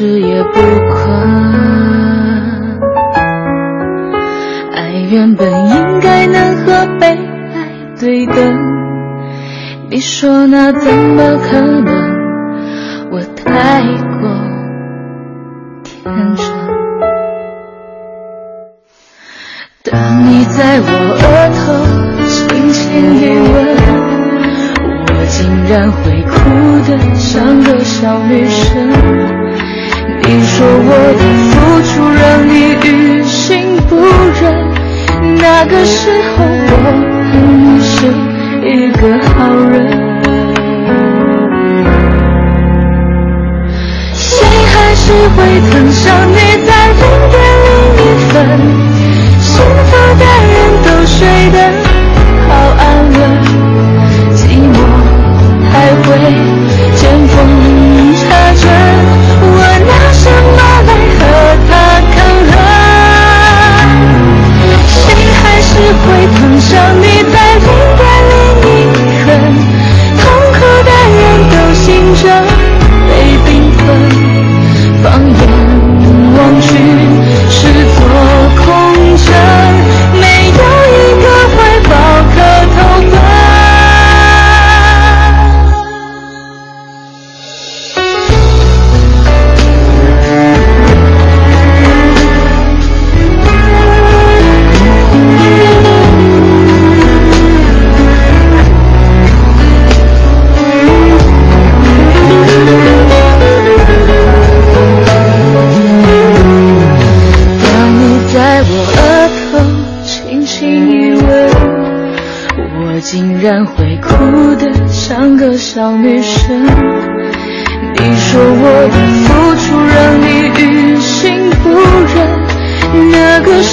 是，也不。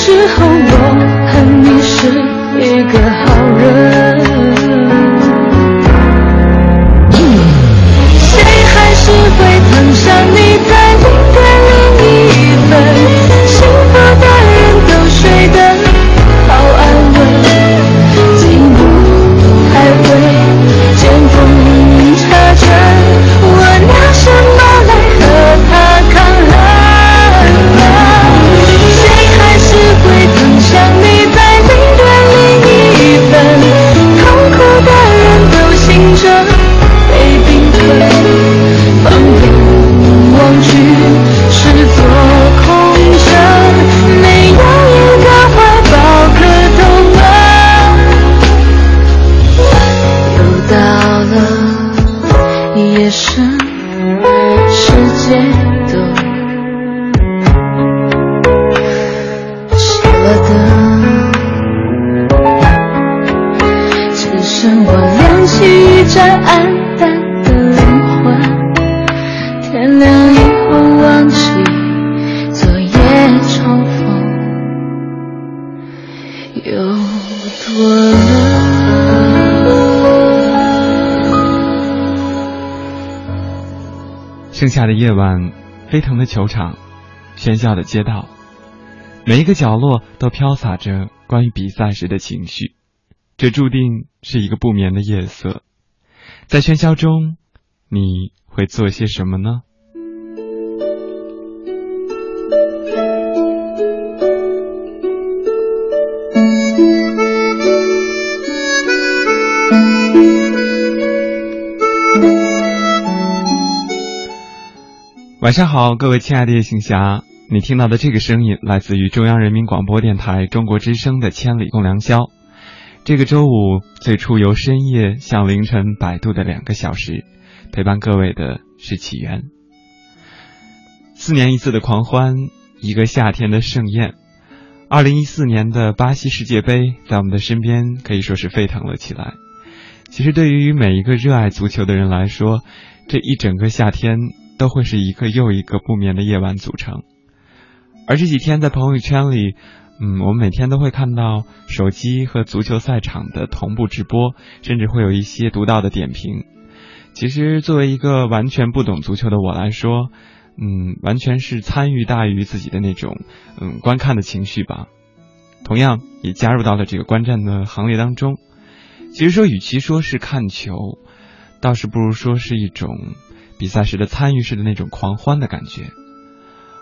之后我恨你是一个晚，飞腾的球场，喧嚣的街道，每一个角落都飘洒着关于比赛时的情绪。这注定是一个不眠的夜色。在喧嚣中，你会做些什么呢？晚上好，各位亲爱的夜行侠，你听到的这个声音来自于中央人民广播电台中国之声的《千里共良宵》。这个周五最初由深夜向凌晨摆渡的两个小时，陪伴各位的是起源。四年一次的狂欢，一个夏天的盛宴。二零一四年的巴西世界杯在我们的身边可以说是沸腾了起来。其实对于每一个热爱足球的人来说，这一整个夏天。都会是一个又一个不眠的夜晚组成，而这几天在朋友圈里，嗯，我们每天都会看到手机和足球赛场的同步直播，甚至会有一些独到的点评。其实作为一个完全不懂足球的我来说，嗯，完全是参与大于自己的那种嗯观看的情绪吧。同样也加入到了这个观战的行列当中。其实说，与其说是看球，倒是不如说是一种。比赛时的参与式的那种狂欢的感觉，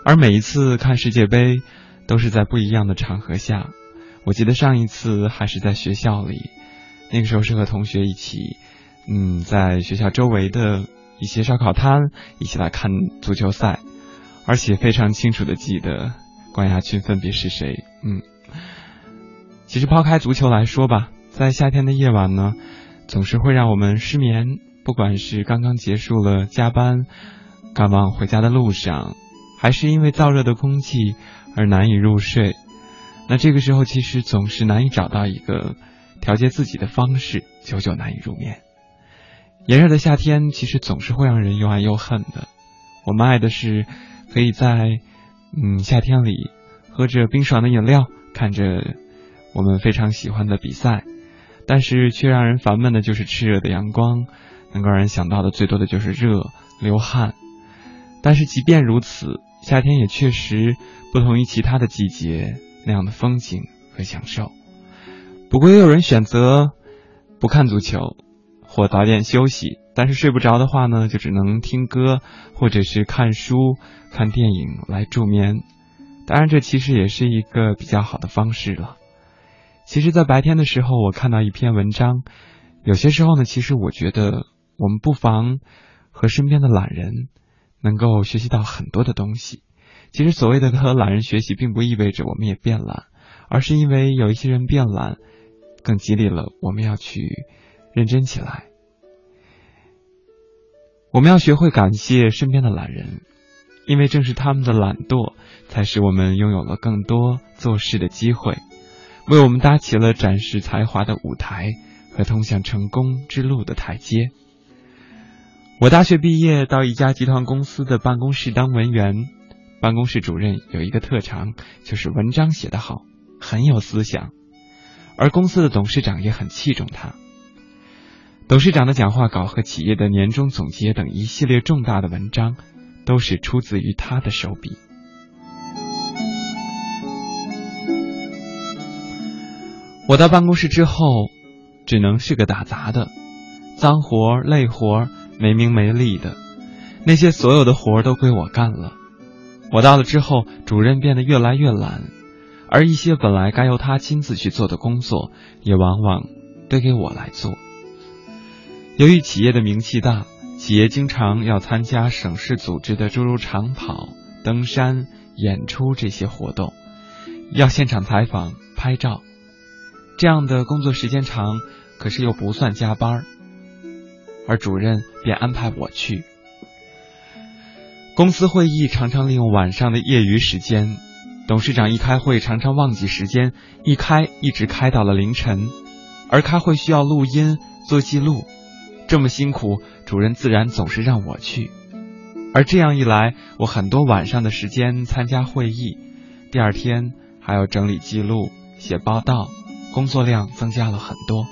而每一次看世界杯都是在不一样的场合下。我记得上一次还是在学校里，那个时候是和同学一起，嗯，在学校周围的一些烧烤摊一起来看足球赛，而且非常清楚的记得冠亚军分别是谁。嗯，其实抛开足球来说吧，在夏天的夜晚呢，总是会让我们失眠。不管是刚刚结束了加班，赶往回家的路上，还是因为燥热的空气而难以入睡，那这个时候其实总是难以找到一个调节自己的方式，久久难以入眠。炎热的夏天其实总是会让人又爱又恨的。我们爱的是可以在嗯夏天里喝着冰爽的饮料，看着我们非常喜欢的比赛，但是却让人烦闷的就是炽热的阳光。能够让人想到的最多的就是热、流汗，但是即便如此，夏天也确实不同于其他的季节那样的风景和享受。不过也有人选择不看足球或早点休息，但是睡不着的话呢，就只能听歌或者是看书、看电影来助眠。当然，这其实也是一个比较好的方式了。其实，在白天的时候，我看到一篇文章，有些时候呢，其实我觉得。我们不妨和身边的懒人能够学习到很多的东西。其实所谓的和懒人学习，并不意味着我们也变懒，而是因为有一些人变懒，更激励了我们要去认真起来。我们要学会感谢身边的懒人，因为正是他们的懒惰，才使我们拥有了更多做事的机会，为我们搭起了展示才华的舞台和通向成功之路的台阶。我大学毕业到一家集团公司的办公室当文员，办公室主任有一个特长，就是文章写得好，很有思想，而公司的董事长也很器重他。董事长的讲话稿和企业的年终总结等一系列重大的文章，都是出自于他的手笔。我到办公室之后，只能是个打杂的，脏活累活。没名没利的那些所有的活儿都归我干了。我到了之后，主任变得越来越懒，而一些本来该由他亲自去做的工作，也往往堆给我来做。由于企业的名气大，企业经常要参加省市组织的诸如长跑、登山、演出这些活动，要现场采访、拍照，这样的工作时间长，可是又不算加班儿。而主任便安排我去。公司会议常常利用晚上的业余时间，董事长一开会常常忘记时间，一开一直开到了凌晨。而开会需要录音做记录，这么辛苦，主任自然总是让我去。而这样一来，我很多晚上的时间参加会议，第二天还要整理记录、写报道，工作量增加了很多。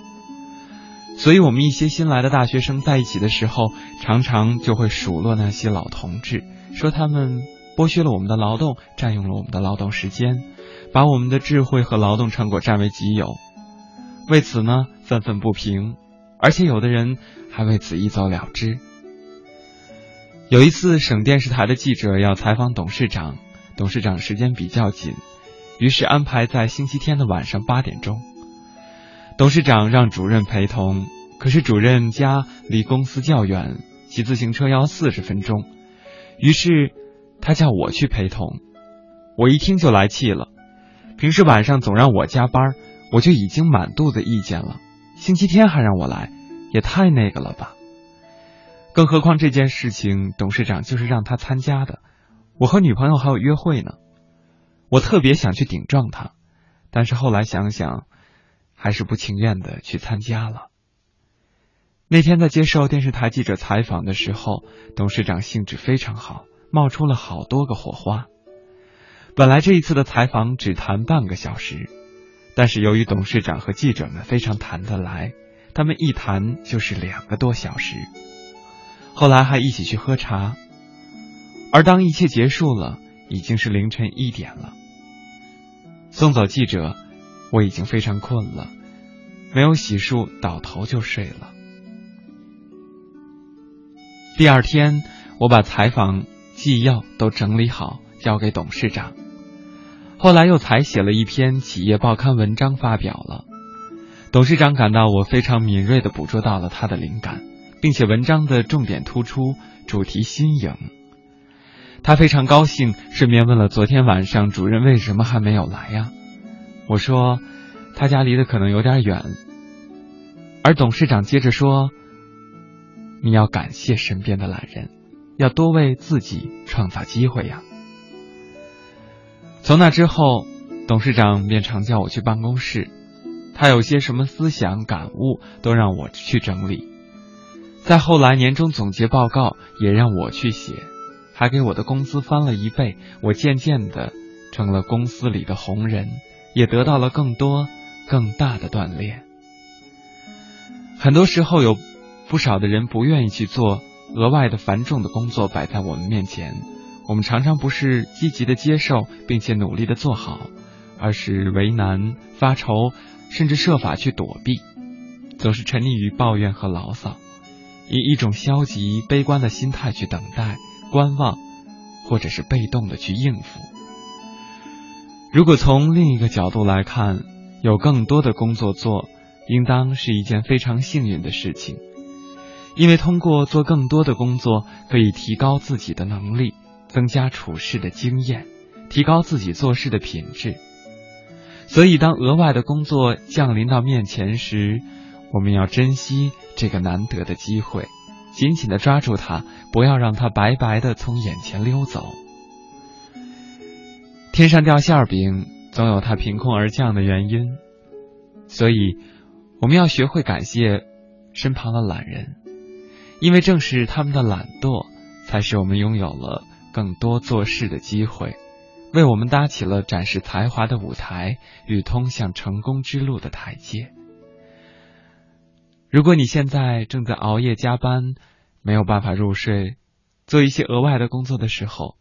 所以我们一些新来的大学生在一起的时候，常常就会数落那些老同志，说他们剥削了我们的劳动，占用了我们的劳动时间，把我们的智慧和劳动成果占为己有。为此呢，愤愤不平，而且有的人还为此一走了之。有一次，省电视台的记者要采访董事长，董事长时间比较紧，于是安排在星期天的晚上八点钟。董事长让主任陪同，可是主任家离公司较远，骑自行车要四十分钟，于是他叫我去陪同。我一听就来气了，平时晚上总让我加班，我就已经满肚子意见了，星期天还让我来，也太那个了吧。更何况这件事情，董事长就是让他参加的，我和女朋友还有约会呢。我特别想去顶撞他，但是后来想想。还是不情愿的去参加了。那天在接受电视台记者采访的时候，董事长兴致非常好，冒出了好多个火花。本来这一次的采访只谈半个小时，但是由于董事长和记者们非常谈得来，他们一谈就是两个多小时。后来还一起去喝茶，而当一切结束了，已经是凌晨一点了。送走记者。我已经非常困了，没有洗漱，倒头就睡了。第二天，我把采访纪要都整理好，交给董事长。后来又采写了一篇企业报刊文章发表了。董事长感到我非常敏锐的捕捉到了他的灵感，并且文章的重点突出，主题新颖。他非常高兴，顺便问了昨天晚上主任为什么还没有来呀？我说，他家离得可能有点远。而董事长接着说：“你要感谢身边的懒人，要多为自己创造机会呀。”从那之后，董事长便常叫我去办公室，他有些什么思想感悟都让我去整理。再后来，年终总结报告也让我去写，还给我的工资翻了一倍。我渐渐的成了公司里的红人。也得到了更多、更大的锻炼。很多时候，有不少的人不愿意去做额外的繁重的工作摆在我们面前，我们常常不是积极的接受并且努力的做好，而是为难、发愁，甚至设法去躲避，总是沉溺于抱怨和牢骚，以一种消极悲观的心态去等待、观望，或者是被动的去应付。如果从另一个角度来看，有更多的工作做，应当是一件非常幸运的事情，因为通过做更多的工作，可以提高自己的能力，增加处事的经验，提高自己做事的品质。所以，当额外的工作降临到面前时，我们要珍惜这个难得的机会，紧紧的抓住它，不要让它白白的从眼前溜走。天上掉馅饼，总有它凭空而降的原因，所以我们要学会感谢身旁的懒人，因为正是他们的懒惰，才使我们拥有了更多做事的机会，为我们搭起了展示才华的舞台与通向成功之路的台阶。如果你现在正在熬夜加班，没有办法入睡，做一些额外的工作的时候。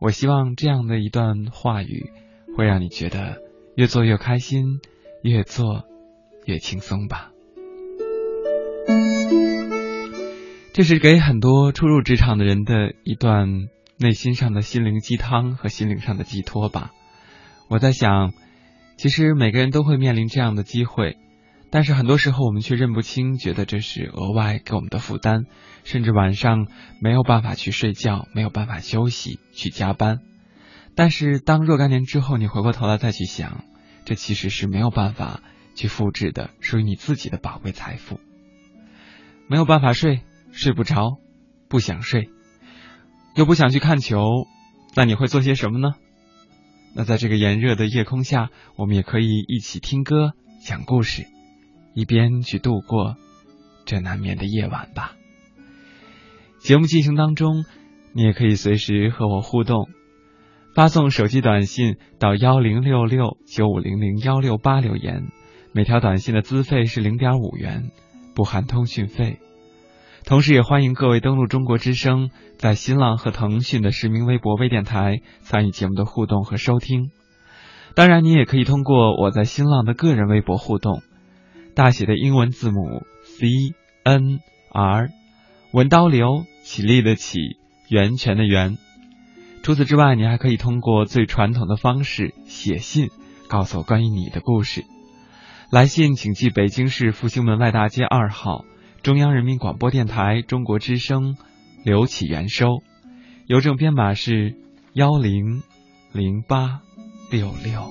我希望这样的一段话语，会让你觉得越做越开心，越做越轻松吧。这是给很多初入职场的人的一段内心上的心灵鸡汤和心灵上的寄托吧。我在想，其实每个人都会面临这样的机会。但是很多时候我们却认不清，觉得这是额外给我们的负担，甚至晚上没有办法去睡觉，没有办法休息，去加班。但是当若干年之后，你回过头来再去想，这其实是没有办法去复制的，属于你自己的宝贵财富。没有办法睡，睡不着，不想睡，又不想去看球，那你会做些什么呢？那在这个炎热的夜空下，我们也可以一起听歌，讲故事。一边去度过这难眠的夜晚吧。节目进行当中，你也可以随时和我互动，发送手机短信到幺零六六九五零零幺六八留言，每条短信的资费是零点五元。不含通讯费。同时，也欢迎各位登录中国之声，在新浪和腾讯的实名微博、微电台参与节目的互动和收听。当然，你也可以通过我在新浪的个人微博互动，大写的英文字母 C N R，文刀流，起立的起，源泉的源。除此之外，你还可以通过最传统的方式写信，告诉我关于你的故事。来信请寄北京市复兴门外大街二号。中央人民广播电台中国之声，刘启元收，邮政编码是幺零零八六六。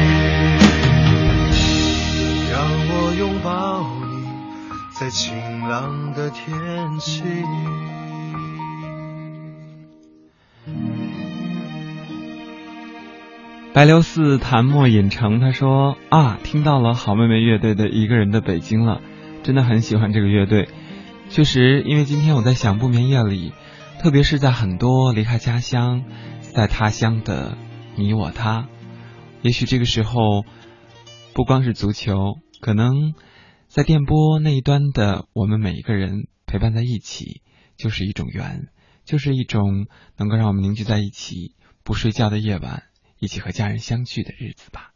白流寺潭墨影城，他说啊，听到了好妹妹乐队的一个人的北京了，真的很喜欢这个乐队。确实，因为今天我在想不眠夜里，特别是在很多离开家乡，在他乡的你我他，也许这个时候，不光是足球，可能在电波那一端的我们每一个人陪伴在一起，就是一种缘，就是一种能够让我们凝聚在一起不睡觉的夜晚。一起和家人相聚的日子吧。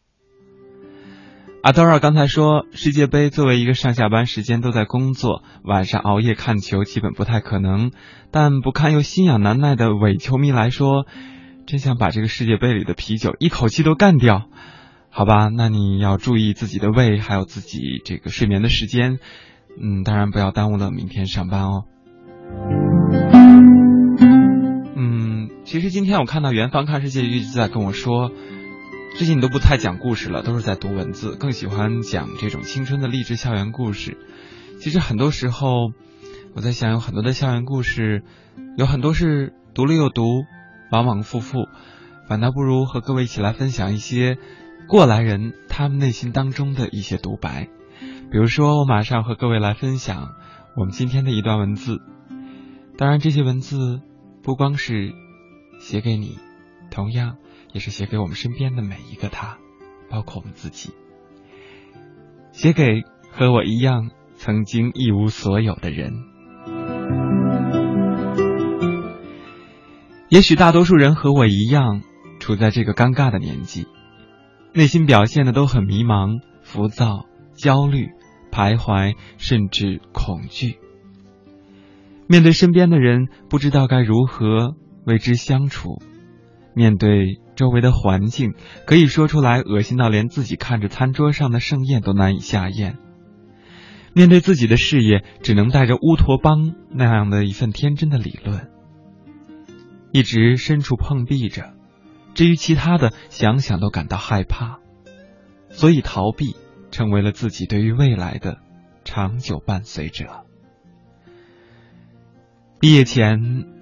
阿德尔刚才说，世界杯作为一个上下班时间都在工作，晚上熬夜看球基本不太可能。但不看又心痒难耐的伪球迷来说，真想把这个世界杯里的啤酒一口气都干掉。好吧，那你要注意自己的胃，还有自己这个睡眠的时间。嗯，当然不要耽误了明天上班哦。其实今天我看到元芳看世界一直在跟我说，最近你都不太讲故事了，都是在读文字，更喜欢讲这种青春的励志校园故事。其实很多时候，我在想，有很多的校园故事，有很多是读了又读，往往复复，反倒不如和各位一起来分享一些过来人他们内心当中的一些独白。比如说，我马上和各位来分享我们今天的一段文字。当然，这些文字不光是。写给你，同样也是写给我们身边的每一个他，包括我们自己。写给和我一样曾经一无所有的人。也许大多数人和我一样，处在这个尴尬的年纪，内心表现的都很迷茫、浮躁、焦虑、徘徊，甚至恐惧。面对身边的人，不知道该如何。为之相处，面对周围的环境，可以说出来恶心到连自己看着餐桌上的盛宴都难以下咽。面对自己的事业，只能带着乌托邦那样的一份天真的理论，一直身处碰壁着。至于其他的，想想都感到害怕，所以逃避成为了自己对于未来的长久伴随者。毕业前。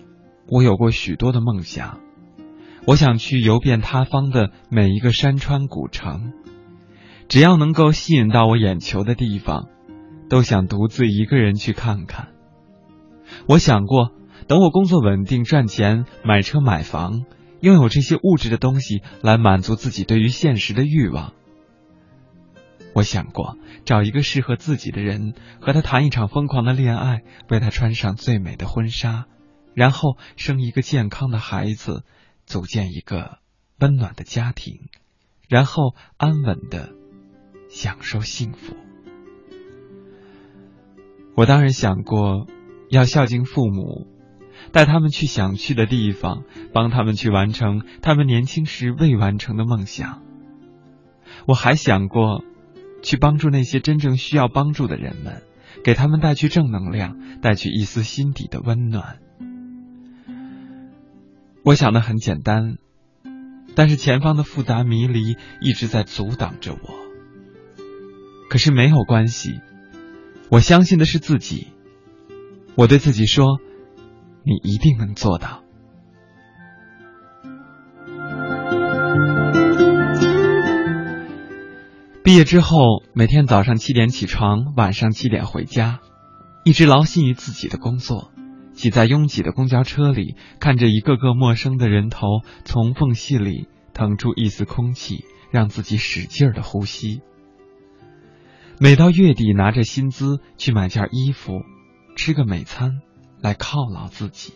我有过许多的梦想，我想去游遍他方的每一个山川古城，只要能够吸引到我眼球的地方，都想独自一个人去看看。我想过，等我工作稳定、赚钱、买车买房，拥有这些物质的东西来满足自己对于现实的欲望。我想过，找一个适合自己的人，和他谈一场疯狂的恋爱，为他穿上最美的婚纱。然后生一个健康的孩子，组建一个温暖的家庭，然后安稳的享受幸福。我当然想过要孝敬父母，带他们去想去的地方，帮他们去完成他们年轻时未完成的梦想。我还想过去帮助那些真正需要帮助的人们，给他们带去正能量，带去一丝心底的温暖。我想的很简单，但是前方的复杂迷离一直在阻挡着我。可是没有关系，我相信的是自己。我对自己说：“你一定能做到。”毕业之后，每天早上七点起床，晚上七点回家，一直劳心于自己的工作。挤在拥挤的公交车里，看着一个个陌生的人头从缝隙里腾出一丝空气，让自己使劲的呼吸。每到月底，拿着薪资去买件衣服，吃个美餐，来犒劳自己。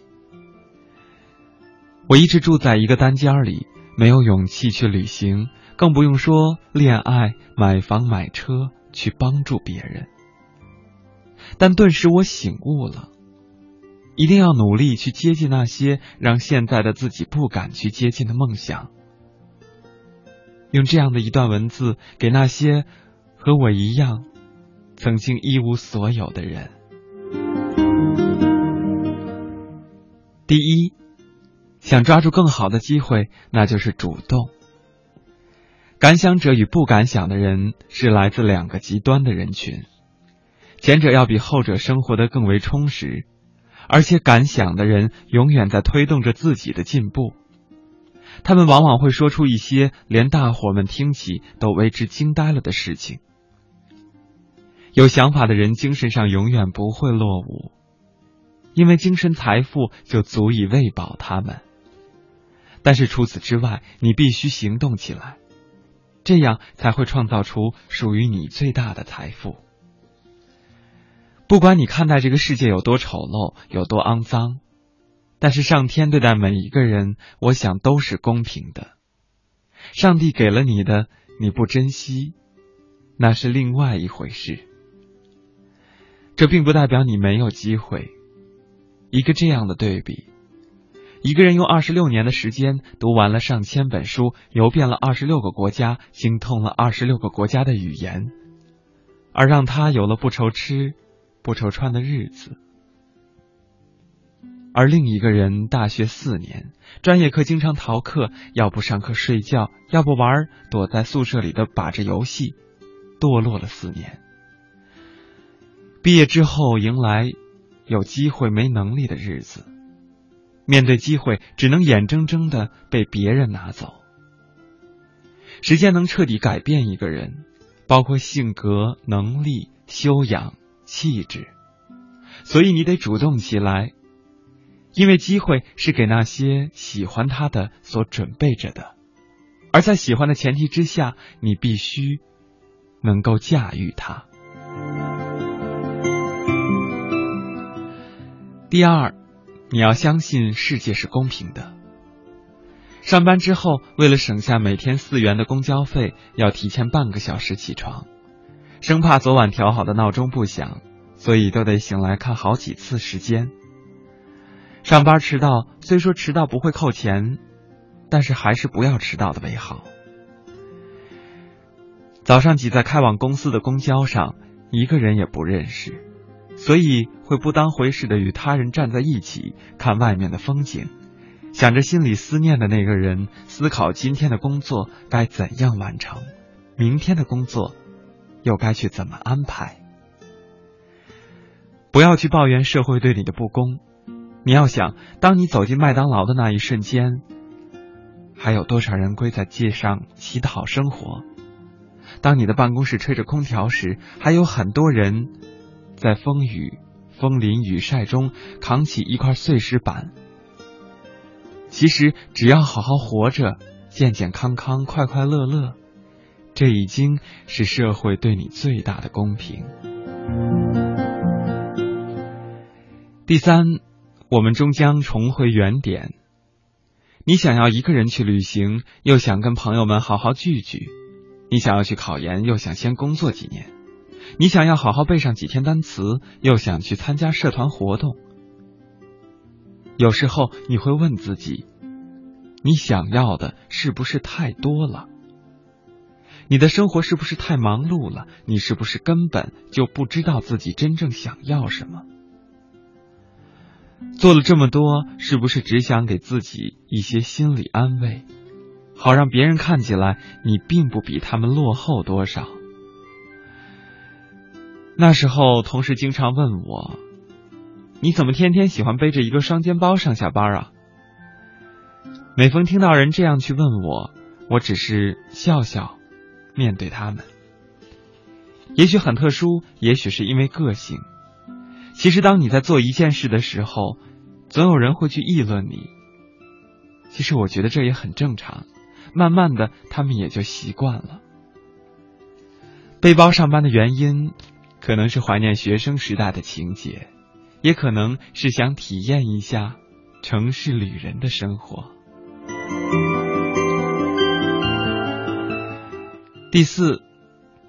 我一直住在一个单间里，没有勇气去旅行，更不用说恋爱、买房、买车，去帮助别人。但顿时我醒悟了，一定要努力去接近那些让现在的自己不敢去接近的梦想。用这样的一段文字，给那些和我一样曾经一无所有的人。第一。想抓住更好的机会，那就是主动。敢想者与不敢想的人是来自两个极端的人群，前者要比后者生活的更为充实，而且敢想的人永远在推动着自己的进步。他们往往会说出一些连大伙们听起都为之惊呆了的事情。有想法的人精神上永远不会落伍，因为精神财富就足以喂饱他们。但是除此之外，你必须行动起来，这样才会创造出属于你最大的财富。不管你看待这个世界有多丑陋、有多肮脏，但是上天对待每一个人，我想都是公平的。上帝给了你的，你不珍惜，那是另外一回事。这并不代表你没有机会。一个这样的对比。一个人用二十六年的时间读完了上千本书，游遍了二十六个国家，精通了二十六个国家的语言，而让他有了不愁吃、不愁穿的日子。而另一个人大学四年，专业课经常逃课，要不上课睡觉，要不玩，躲在宿舍里的把着游戏，堕落了四年。毕业之后，迎来有机会没能力的日子。面对机会，只能眼睁睁的被别人拿走。时间能彻底改变一个人，包括性格、能力、修养、气质，所以你得主动起来，因为机会是给那些喜欢他的所准备着的，而在喜欢的前提之下，你必须能够驾驭它。第二。你要相信世界是公平的。上班之后，为了省下每天四元的公交费，要提前半个小时起床，生怕昨晚调好的闹钟不响，所以都得醒来看好几次时间。上班迟到，虽说迟到不会扣钱，但是还是不要迟到的为好。早上挤在开往公司的公交上，一个人也不认识。所以会不当回事的与他人站在一起看外面的风景，想着心里思念的那个人，思考今天的工作该怎样完成，明天的工作又该去怎么安排。不要去抱怨社会对你的不公，你要想，当你走进麦当劳的那一瞬间，还有多少人跪在街上乞讨生活？当你的办公室吹着空调时，还有很多人。在风雨、风淋雨晒中扛起一块碎石板，其实只要好好活着，健健康康、快快乐乐，这已经是社会对你最大的公平。第三，我们终将重回原点。你想要一个人去旅行，又想跟朋友们好好聚聚；你想要去考研，又想先工作几年。你想要好好背上几天单词，又想去参加社团活动。有时候你会问自己：你想要的是不是太多了？你的生活是不是太忙碌了？你是不是根本就不知道自己真正想要什么？做了这么多，是不是只想给自己一些心理安慰，好让别人看起来你并不比他们落后多少？那时候，同事经常问我：“你怎么天天喜欢背着一个双肩包上下班啊？”每逢听到人这样去问我，我只是笑笑，面对他们。也许很特殊，也许是因为个性。其实，当你在做一件事的时候，总有人会去议论你。其实，我觉得这也很正常。慢慢的，他们也就习惯了。背包上班的原因。可能是怀念学生时代的情节，也可能是想体验一下城市旅人的生活。第四，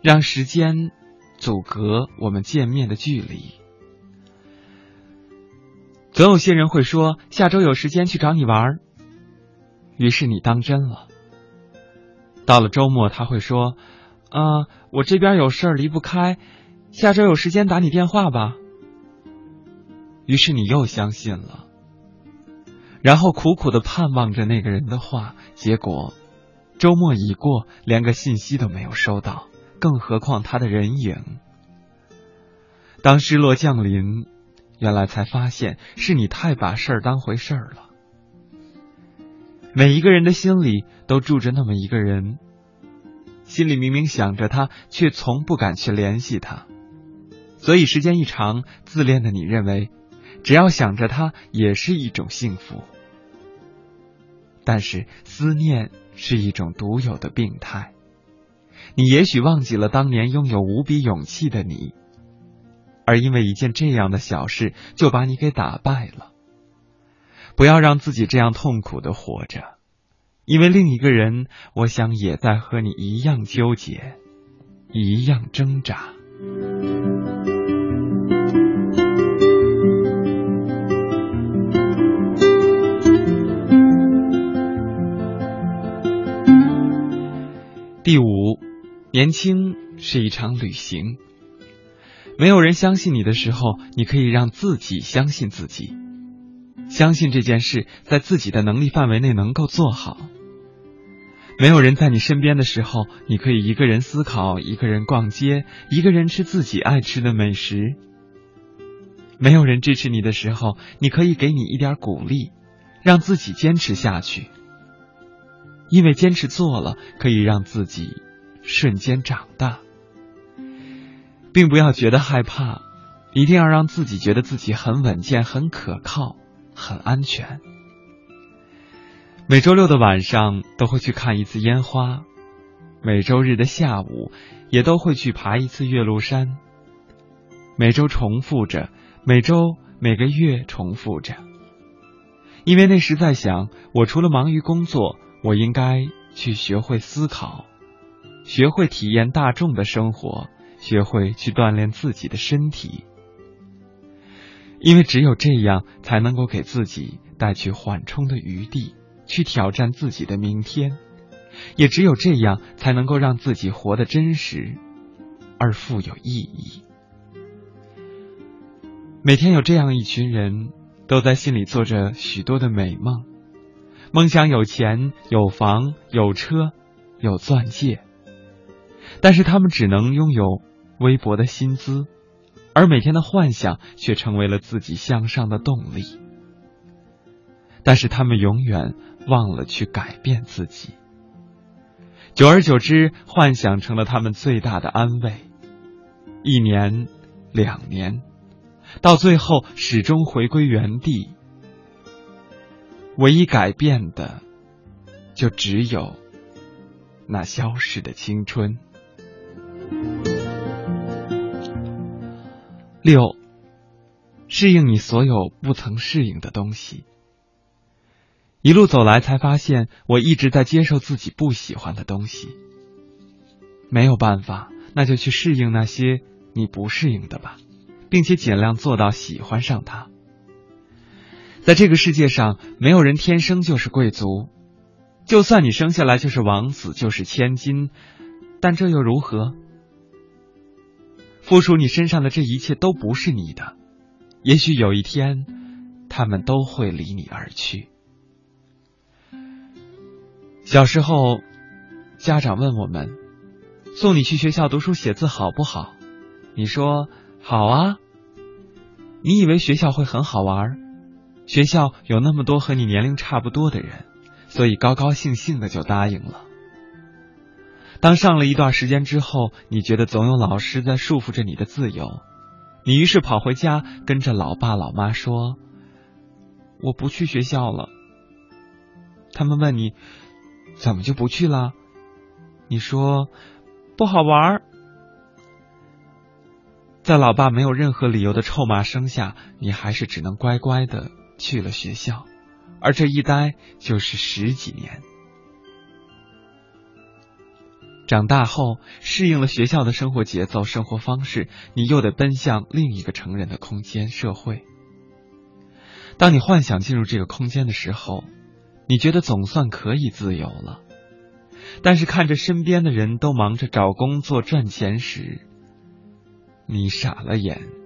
让时间阻隔我们见面的距离。总有些人会说下周有时间去找你玩儿，于是你当真了。到了周末，他会说：“啊，我这边有事儿离不开，下周有时间打你电话吧。”于是你又相信了，然后苦苦的盼望着那个人的话，结果。周末已过，连个信息都没有收到，更何况他的人影。当失落降临，原来才发现是你太把事儿当回事儿了。每一个人的心里都住着那么一个人，心里明明想着他，却从不敢去联系他。所以时间一长，自恋的你认为，只要想着他也是一种幸福。但是思念。是一种独有的病态。你也许忘记了当年拥有无比勇气的你，而因为一件这样的小事就把你给打败了。不要让自己这样痛苦的活着，因为另一个人，我想也在和你一样纠结，一样挣扎。第五，年轻是一场旅行。没有人相信你的时候，你可以让自己相信自己，相信这件事在自己的能力范围内能够做好。没有人在你身边的时候，你可以一个人思考，一个人逛街，一个人吃自己爱吃的美食。没有人支持你的时候，你可以给你一点鼓励，让自己坚持下去。因为坚持做了，可以让自己瞬间长大，并不要觉得害怕，一定要让自己觉得自己很稳健、很可靠、很安全。每周六的晚上都会去看一次烟花，每周日的下午也都会去爬一次岳麓山。每周重复着，每周每个月重复着，因为那时在想，我除了忙于工作。我应该去学会思考，学会体验大众的生活，学会去锻炼自己的身体，因为只有这样，才能够给自己带去缓冲的余地，去挑战自己的明天；也只有这样，才能够让自己活得真实而富有意义。每天有这样一群人，都在心里做着许多的美梦。梦想有钱有房有车有钻戒，但是他们只能拥有微薄的薪资，而每天的幻想却成为了自己向上的动力。但是他们永远忘了去改变自己，久而久之，幻想成了他们最大的安慰。一年两年，到最后始终回归原地。唯一改变的，就只有那消逝的青春。六，适应你所有不曾适应的东西。一路走来，才发现我一直在接受自己不喜欢的东西。没有办法，那就去适应那些你不适应的吧，并且尽量做到喜欢上它。在这个世界上，没有人天生就是贵族，就算你生下来就是王子，就是千金，但这又如何？附属你身上的这一切都不是你的，也许有一天，他们都会离你而去。小时候，家长问我们，送你去学校读书写字好不好？你说好啊。你以为学校会很好玩？学校有那么多和你年龄差不多的人，所以高高兴兴的就答应了。当上了一段时间之后，你觉得总有老师在束缚着你的自由，你于是跑回家跟着老爸老妈说：“我不去学校了。”他们问你怎么就不去了？你说不好玩。在老爸没有任何理由的臭骂声下，你还是只能乖乖的。去了学校，而这一待就是十几年。长大后，适应了学校的生活节奏、生活方式，你又得奔向另一个成人的空间——社会。当你幻想进入这个空间的时候，你觉得总算可以自由了。但是看着身边的人都忙着找工作赚钱时，你傻了眼。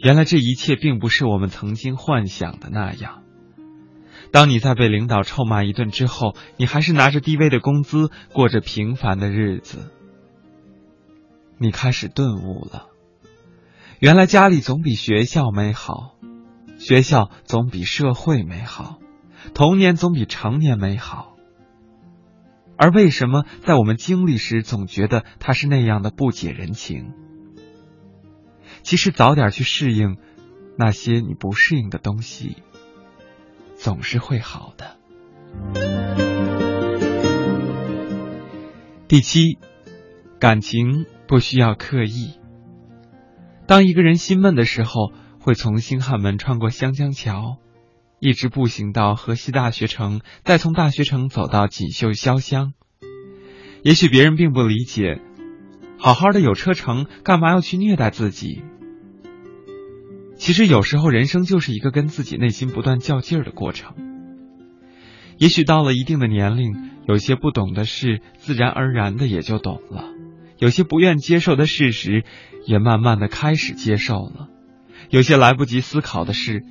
原来这一切并不是我们曾经幻想的那样。当你在被领导臭骂一顿之后，你还是拿着低微的工资过着平凡的日子。你开始顿悟了，原来家里总比学校美好，学校总比社会美好，童年总比成年美好。而为什么在我们经历时总觉得它是那样的不解人情？其实早点去适应那些你不适应的东西。总是会好的。第七，感情不需要刻意。当一个人心闷的时候，会从星汉门穿过湘江桥，一直步行到河西大学城，再从大学城走到锦绣潇湘。也许别人并不理解，好好的有车城，干嘛要去虐待自己？其实有时候，人生就是一个跟自己内心不断较劲儿的过程。也许到了一定的年龄，有些不懂的事，自然而然的也就懂了；有些不愿接受的事实，也慢慢的开始接受了；有些来不及思考的事，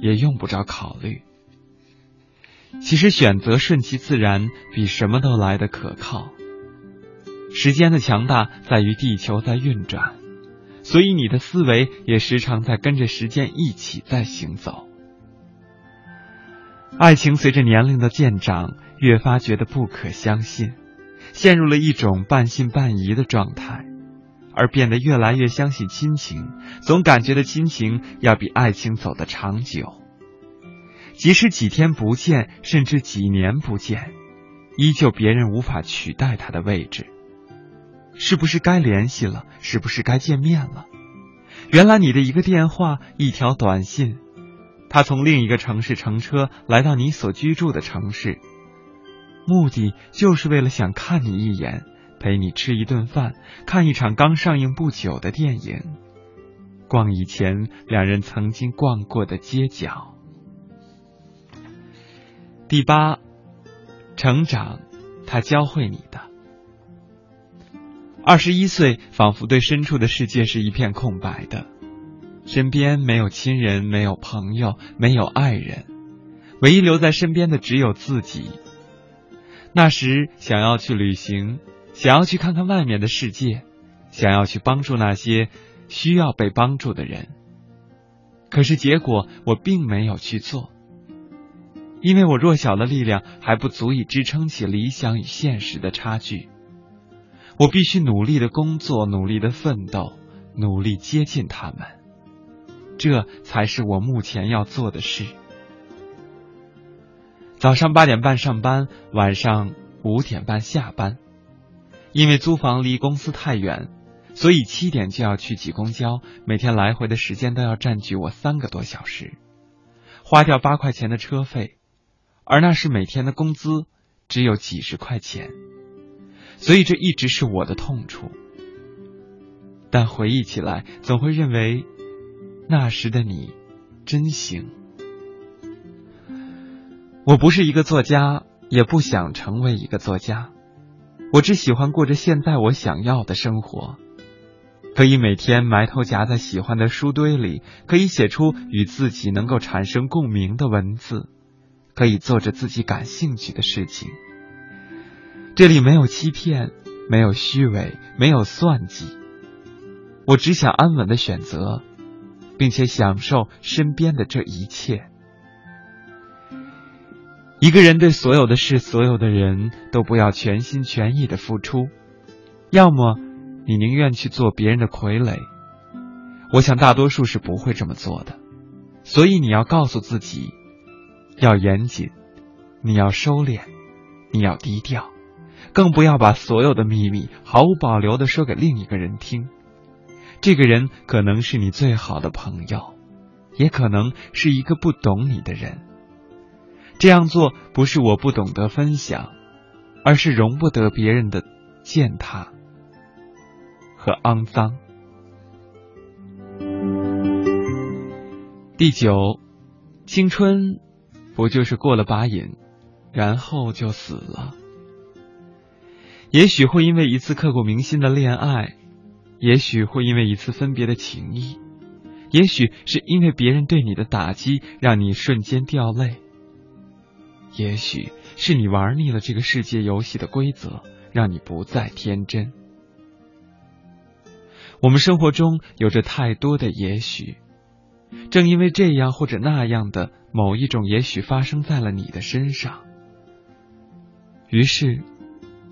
也用不着考虑。其实选择顺其自然，比什么都来得可靠。时间的强大在于地球在运转。所以你的思维也时常在跟着时间一起在行走。爱情随着年龄的渐长，越发觉得不可相信，陷入了一种半信半疑的状态，而变得越来越相信亲情，总感觉的亲情要比爱情走得长久。即使几天不见，甚至几年不见，依旧别人无法取代他的位置。是不是该联系了？是不是该见面了？原来你的一个电话，一条短信，他从另一个城市乘车来到你所居住的城市，目的就是为了想看你一眼，陪你吃一顿饭，看一场刚上映不久的电影，逛以前两人曾经逛过的街角。第八，成长，他教会你的。二十一岁，仿佛对深处的世界是一片空白的，身边没有亲人，没有朋友，没有爱人，唯一留在身边的只有自己。那时想要去旅行，想要去看看外面的世界，想要去帮助那些需要被帮助的人，可是结果我并没有去做，因为我弱小的力量还不足以支撑起理想与现实的差距。我必须努力的工作，努力的奋斗，努力接近他们，这才是我目前要做的事。早上八点半上班，晚上五点半下班。因为租房离公司太远，所以七点就要去挤公交，每天来回的时间都要占据我三个多小时，花掉八块钱的车费，而那是每天的工资，只有几十块钱。所以这一直是我的痛处，但回忆起来，总会认为那时的你真行。我不是一个作家，也不想成为一个作家，我只喜欢过着现在我想要的生活，可以每天埋头夹在喜欢的书堆里，可以写出与自己能够产生共鸣的文字，可以做着自己感兴趣的事情。这里没有欺骗，没有虚伪，没有算计。我只想安稳的选择，并且享受身边的这一切。一个人对所有的事、所有的人都不要全心全意的付出，要么你宁愿去做别人的傀儡。我想大多数是不会这么做的，所以你要告诉自己，要严谨，你要收敛，你要低调。更不要把所有的秘密毫无保留的说给另一个人听。这个人可能是你最好的朋友，也可能是一个不懂你的人。这样做不是我不懂得分享，而是容不得别人的践踏和肮脏。第九，青春不就是过了把瘾，然后就死了？也许会因为一次刻骨铭心的恋爱，也许会因为一次分别的情谊，也许是因为别人对你的打击让你瞬间掉泪，也许是你玩腻了这个世界游戏的规则，让你不再天真。我们生活中有着太多的也许，正因为这样或者那样的某一种也许发生在了你的身上，于是。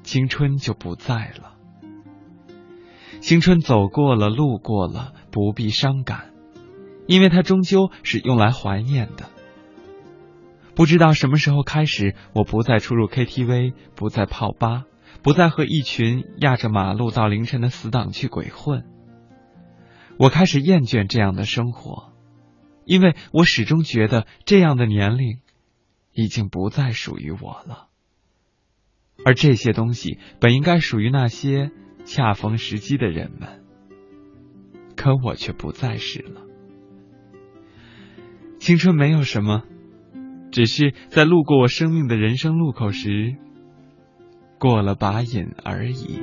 青春就不在了，青春走过了，路过了，不必伤感，因为它终究是用来怀念的。不知道什么时候开始，我不再出入 KTV，不再泡吧，不再和一群压着马路到凌晨的死党去鬼混。我开始厌倦这样的生活，因为我始终觉得这样的年龄已经不再属于我了。而这些东西本应该属于那些恰逢时机的人们，可我却不再是了。青春没有什么，只是在路过我生命的人生路口时，过了把瘾而已。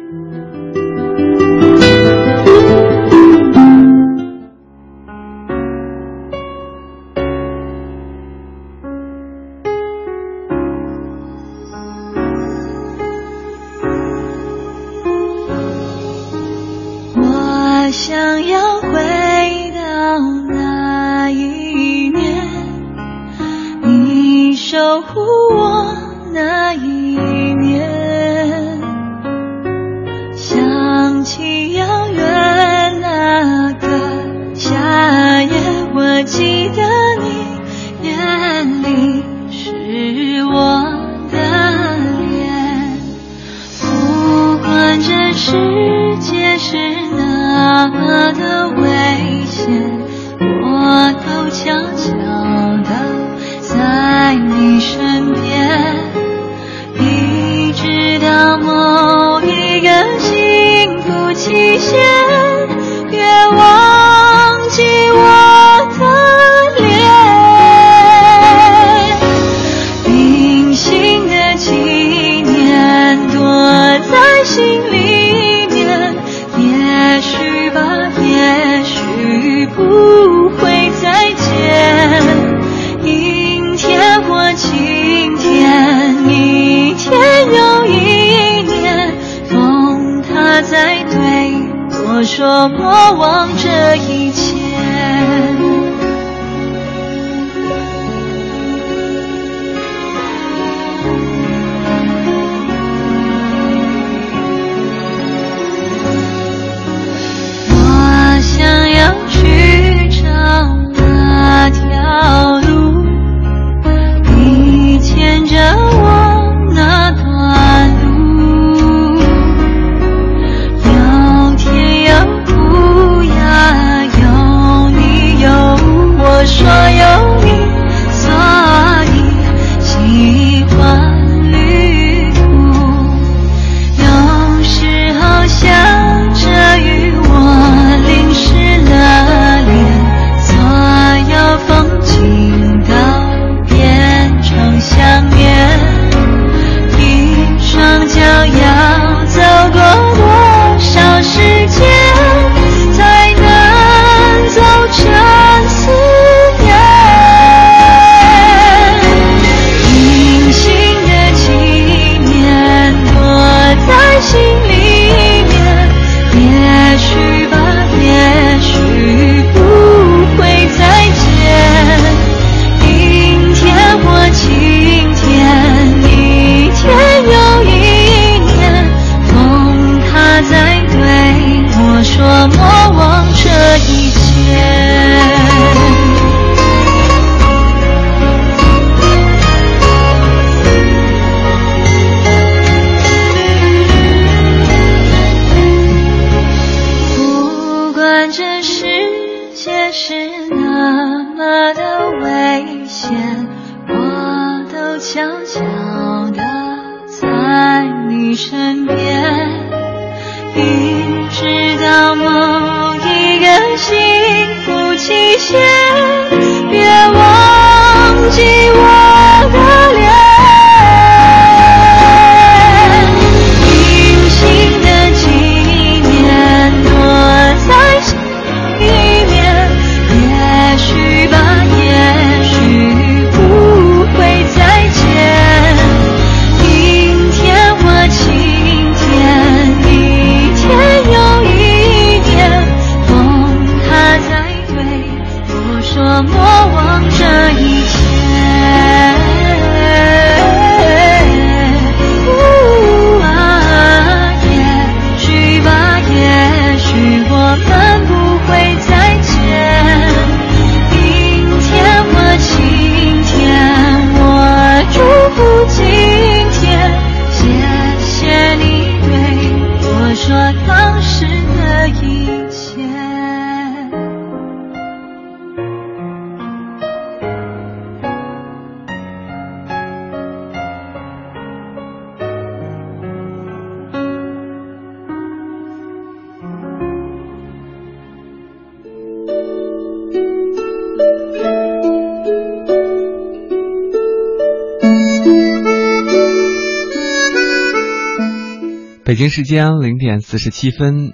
北京时间零点四十七分，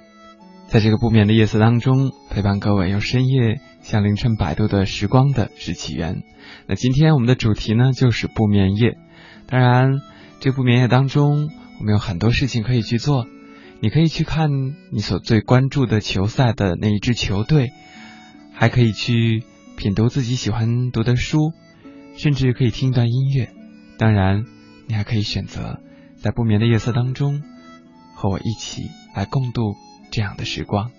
在这个不眠的夜色当中，陪伴各位用深夜向凌晨摆渡的时光的是起源。那今天我们的主题呢，就是不眠夜。当然，这不眠夜当中，我们有很多事情可以去做。你可以去看你所最关注的球赛的那一支球队，还可以去品读自己喜欢读的书，甚至可以听一段音乐。当然，你还可以选择在不眠的夜色当中。和我一起来共度这样的时光。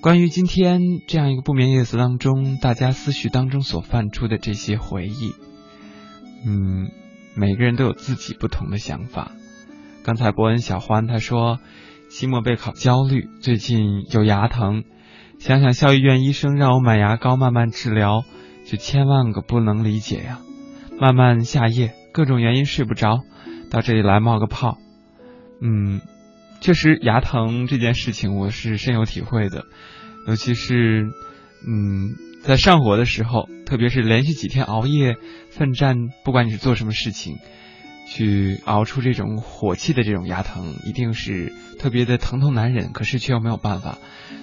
关于今天这样一个不眠夜色当中，大家思绪当中所泛出的这些回忆，嗯，每个人都有自己不同的想法。刚才伯恩小欢他说，期末备考焦虑，最近有牙疼，想想校医院医生让我买牙膏慢慢治疗，就千万个不能理解呀。慢慢下夜，各种原因睡不着，到这里来冒个泡。嗯，确实牙疼这件事情我是深有体会的，尤其是嗯在上火的时候，特别是连续几天熬夜奋战，不管你是做什么事情，去熬出这种火气的这种牙疼，一定是特别的疼痛难忍，可是却又没有办法。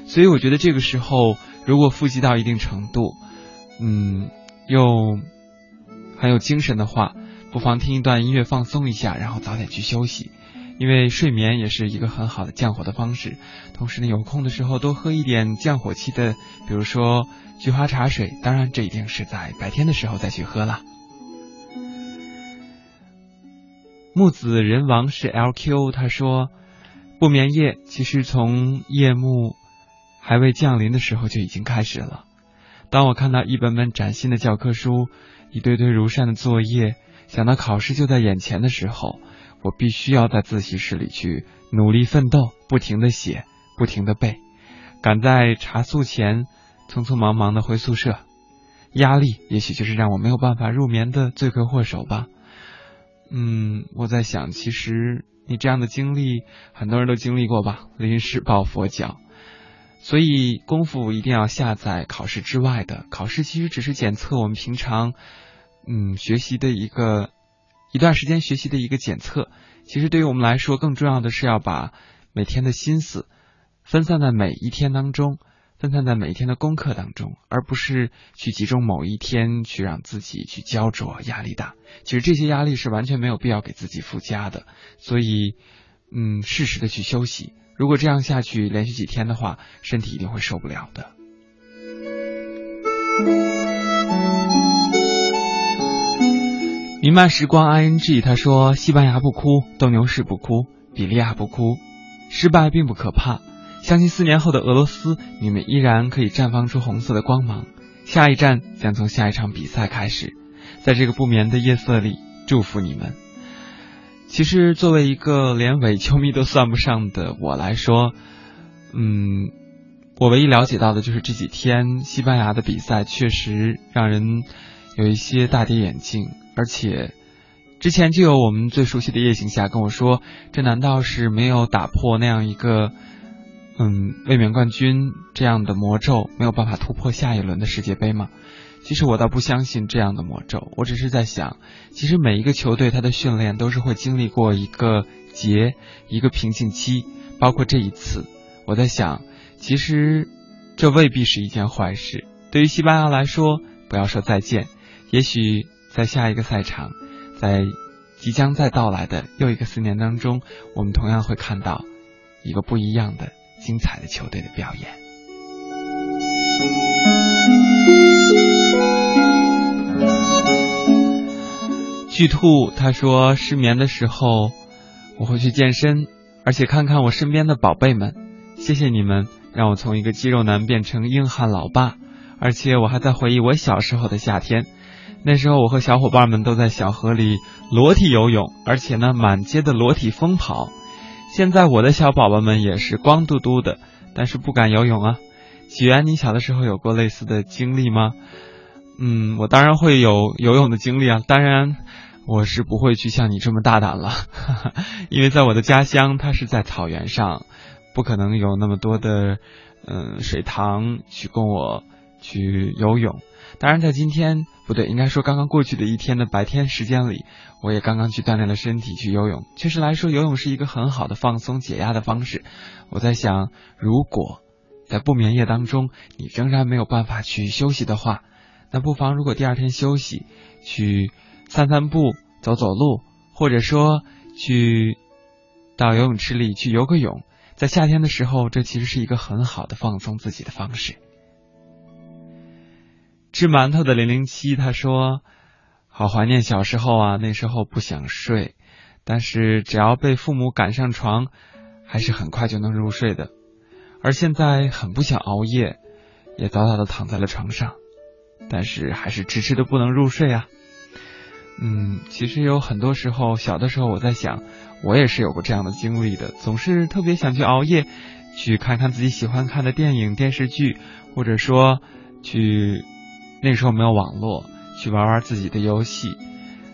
所以我觉得这个时候，如果复习到一定程度，嗯，又很有精神的话，不妨听一段音乐放松一下，然后早点去休息。因为睡眠也是一个很好的降火的方式，同时呢，有空的时候多喝一点降火气的，比如说菊花茶水。当然，这一定是在白天的时候再去喝了。木子人王是 LQ，他说不眠夜其实从夜幕还未降临的时候就已经开始了。当我看到一本本崭新的教科书，一堆堆如山的作业，想到考试就在眼前的时候。我必须要在自习室里去努力奋斗，不停的写，不停的背，赶在查宿前匆匆忙忙的回宿舍。压力也许就是让我没有办法入眠的罪魁祸首吧。嗯，我在想，其实你这样的经历，很多人都经历过吧？临时抱佛脚，所以功夫一定要下在考试之外的。考试其实只是检测我们平常，嗯，学习的一个。一段时间学习的一个检测，其实对于我们来说，更重要的是要把每天的心思分散在每一天当中，分散在每一天的功课当中，而不是去集中某一天去让自己去焦灼、压力大。其实这些压力是完全没有必要给自己附加的。所以，嗯，适时的去休息。如果这样下去连续几天的话，身体一定会受不了的。弥漫时光 ing，他说：西班牙不哭，斗牛士不哭，比利亚不哭，失败并不可怕。相信四年后的俄罗斯，你们依然可以绽放出红色的光芒。下一站将从下一场比赛开始，在这个不眠的夜色里，祝福你们。其实，作为一个连伪球迷都算不上的我来说，嗯，我唯一了解到的就是这几天西班牙的比赛确实让人。有一些大跌眼镜，而且之前就有我们最熟悉的叶行侠跟我说，这难道是没有打破那样一个嗯卫冕冠军这样的魔咒，没有办法突破下一轮的世界杯吗？其实我倒不相信这样的魔咒，我只是在想，其实每一个球队他的训练都是会经历过一个劫，一个瓶颈期，包括这一次，我在想，其实这未必是一件坏事。对于西班牙来说，不要说再见，也许在下一个赛场，在即将再到来的又一个四年当中，我们同样会看到一个不一样的精彩的球队的表演。巨兔他说，失眠的时候我会去健身，而且看看我身边的宝贝们，谢谢你们让我从一个肌肉男变成硬汉老爸，而且我还在回忆我小时候的夏天，那时候我和小伙伴们都在小河里裸体游泳，而且呢满街的裸体疯跑。现在我的小宝宝们也是光嘟嘟的，但是不敢游泳啊。起源，你小的时候有过类似的经历吗？嗯，我当然会有游泳的经历啊，当然。我是不会去像你这么大胆了，因为在我的家乡，它是在草原上，不可能有那么多的嗯水塘去供我去游泳。当然，在今天不对，应该说刚刚过去的一天的白天时间里，我也刚刚去锻炼了身体去游泳。确实来说，游泳是一个很好的放松解压的方式。我在想，如果在不眠夜当中你仍然没有办法去休息的话，那不妨如果第二天休息去。散散步，走走路，或者说去到游泳池里去游个泳，在夏天的时候，这其实是一个很好的放松自己的方式。吃馒头的零零七他说：“好怀念小时候啊，那时候不想睡，但是只要被父母赶上床，还是很快就能入睡的。而现在很不想熬夜，也早早的躺在了床上，但是还是迟迟的不能入睡啊。”嗯，其实有很多时候，小的时候我在想，我也是有过这样的经历的，总是特别想去熬夜，去看看自己喜欢看的电影、电视剧，或者说去那时候没有网络，去玩玩自己的游戏。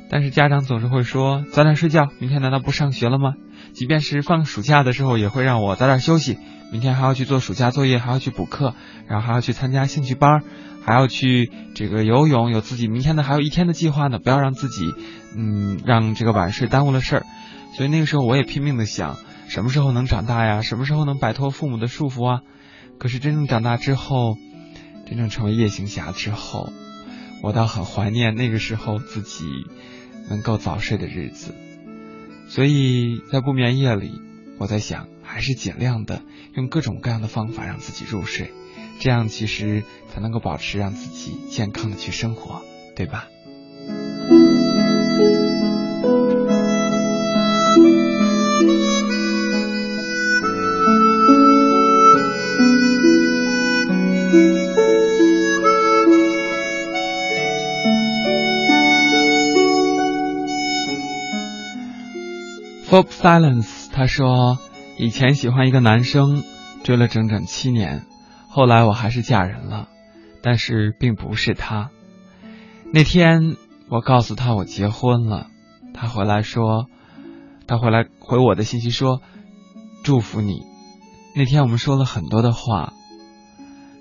但是家长总是会说早点睡觉，明天难道不上学了吗？即便是放暑假的时候，也会让我早点休息，明天还要去做暑假作业，还要去补课，然后还要去参加兴趣班。还要去这个游泳，有自己明天的还有一天的计划呢，不要让自己，嗯，让这个晚睡耽误了事儿。所以那个时候我也拼命的想，什么时候能长大呀？什么时候能摆脱父母的束缚啊？可是真正长大之后，真正成为夜行侠之后，我倒很怀念那个时候自己能够早睡的日子。所以在不眠夜里，我在想，还是尽量的用各种各样的方法让自己入睡。这样其实才能够保持让自己健康的去生活，对吧？Folk Silence，他说以前喜欢一个男生，追了整整七年。后来我还是嫁人了，但是并不是他。那天我告诉他我结婚了，他回来说，他回来回我的信息说祝福你。那天我们说了很多的话，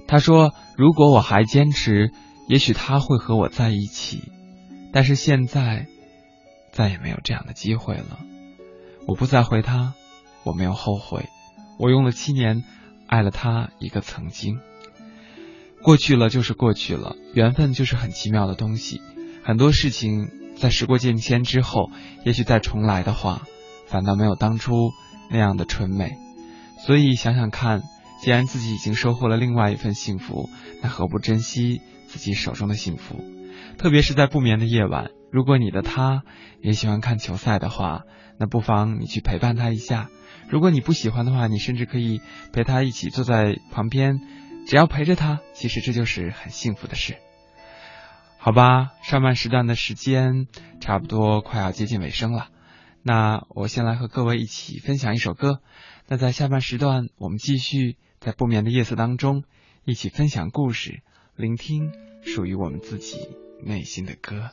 他说如果我还坚持，也许他会和我在一起，但是现在再也没有这样的机会了。我不再回他，我没有后悔，我用了七年。爱了他一个曾经，过去了就是过去了，缘分就是很奇妙的东西。很多事情在时过境迁之后，也许再重来的话，反倒没有当初那样的纯美。所以想想看，既然自己已经收获了另外一份幸福，那何不珍惜自己手中的幸福？特别是在不眠的夜晚，如果你的他也喜欢看球赛的话，那不妨你去陪伴他一下。如果你不喜欢的话，你甚至可以陪他一起坐在旁边，只要陪着他，其实这就是很幸福的事。好吧，上半时段的时间差不多快要接近尾声了，那我先来和各位一起分享一首歌。那在下半时段，我们继续在不眠的夜色当中，一起分享故事，聆听属于我们自己内心的歌。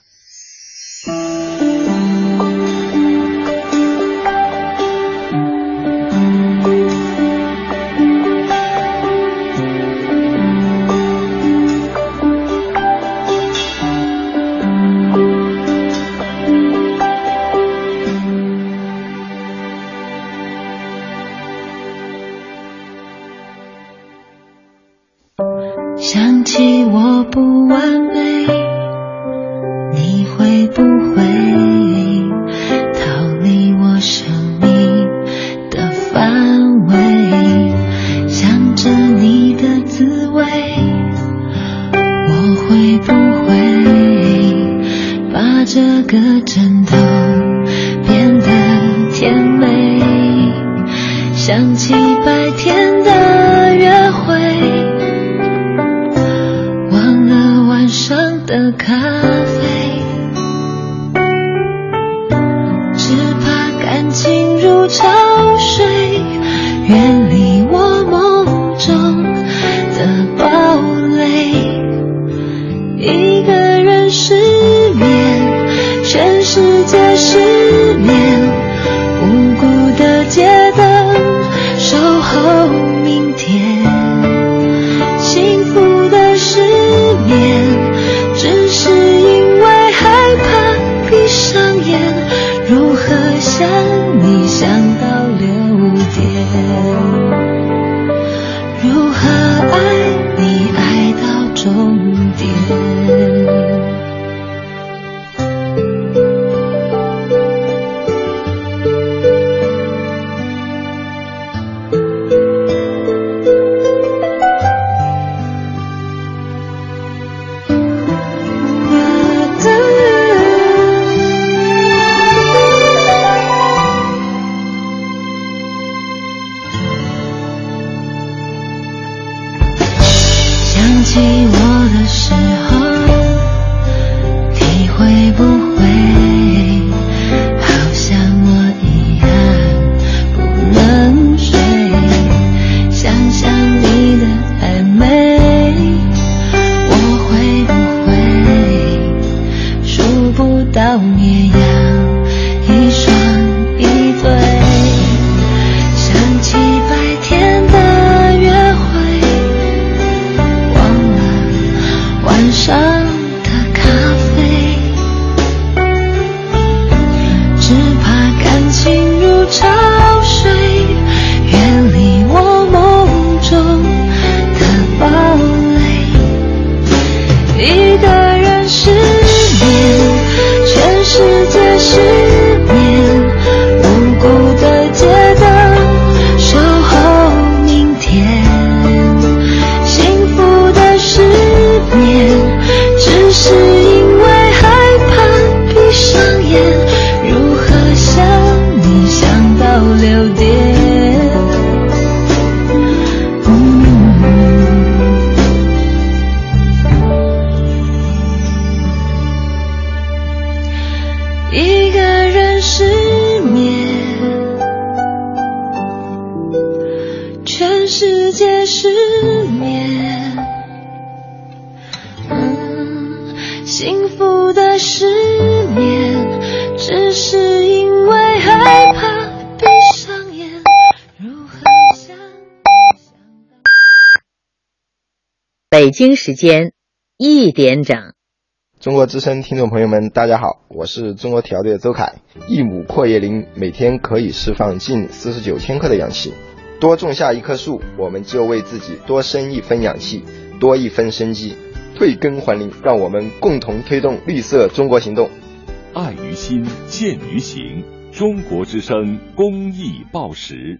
北京时间一点整，中国之声听众朋友们，大家好，我是中国体疗队的周凯。一亩阔叶林每天可以释放近四十九千克的氧气，多种下一棵树，我们就为自己多生一分氧气，多一分生机。退耕还林，让我们共同推动绿色中国行动。爱于心，见于行。中国之声公益报时。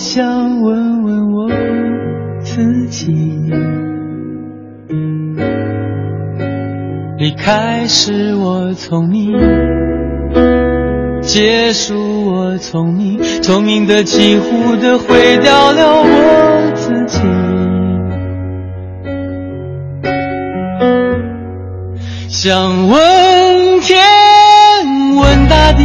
想问问我自己，离开时我聪明，结束我聪明，聪明的几乎的毁掉了我自己。想问天，问大地，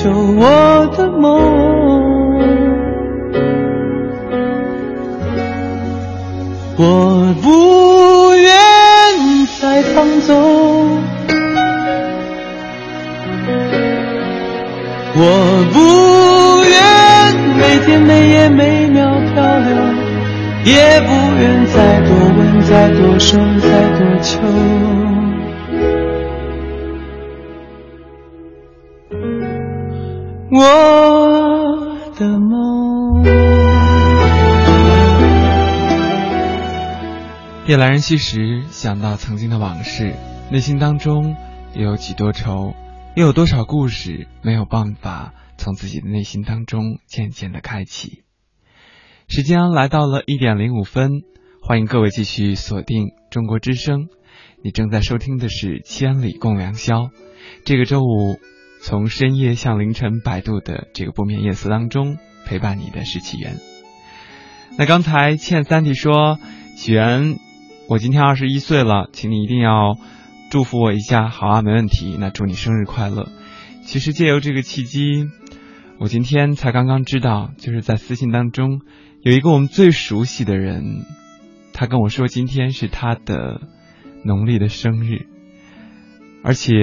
救我的。夜阑人虚时，想到曾经的往事，内心当中又有几多愁，又有多少故事没有办法从自己的内心当中渐渐的开启。时间来到了一点零五分，欢迎各位继续锁定中国之声，你正在收听的是《千里共良宵》。这个周五，从深夜向凌晨摆渡的这个不眠夜色当中陪伴你的是起源。那刚才欠三弟说，起源，我今天二十一岁了，请你一定要祝福我一下。好啊，没问题。那祝你生日快乐。其实借由这个契机，我今天才刚刚知道，就是在私信当中有一个我们最熟悉的人，他跟我说今天是他的农历的生日，而且。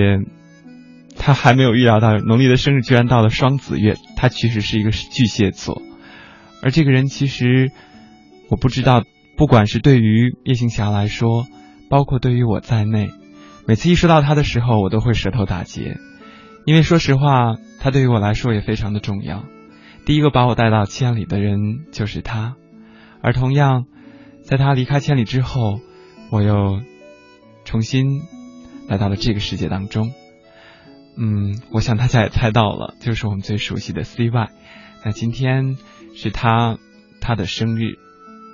他还没有预料到农历的生日居然到了双子月，他其实是一个巨蟹座，而这个人其实我不知道，不管是对于叶行侠来说，包括对于我在内，每次一说到他的时候，我都会舌头打结，因为说实话，他对于我来说也非常的重要。第一个把我带到千里的人就是他，而同样，在他离开千里之后，我又重新来到了这个世界当中。嗯，我想大家也猜到了，就是我们最熟悉的 CY。那今天是他他的生日，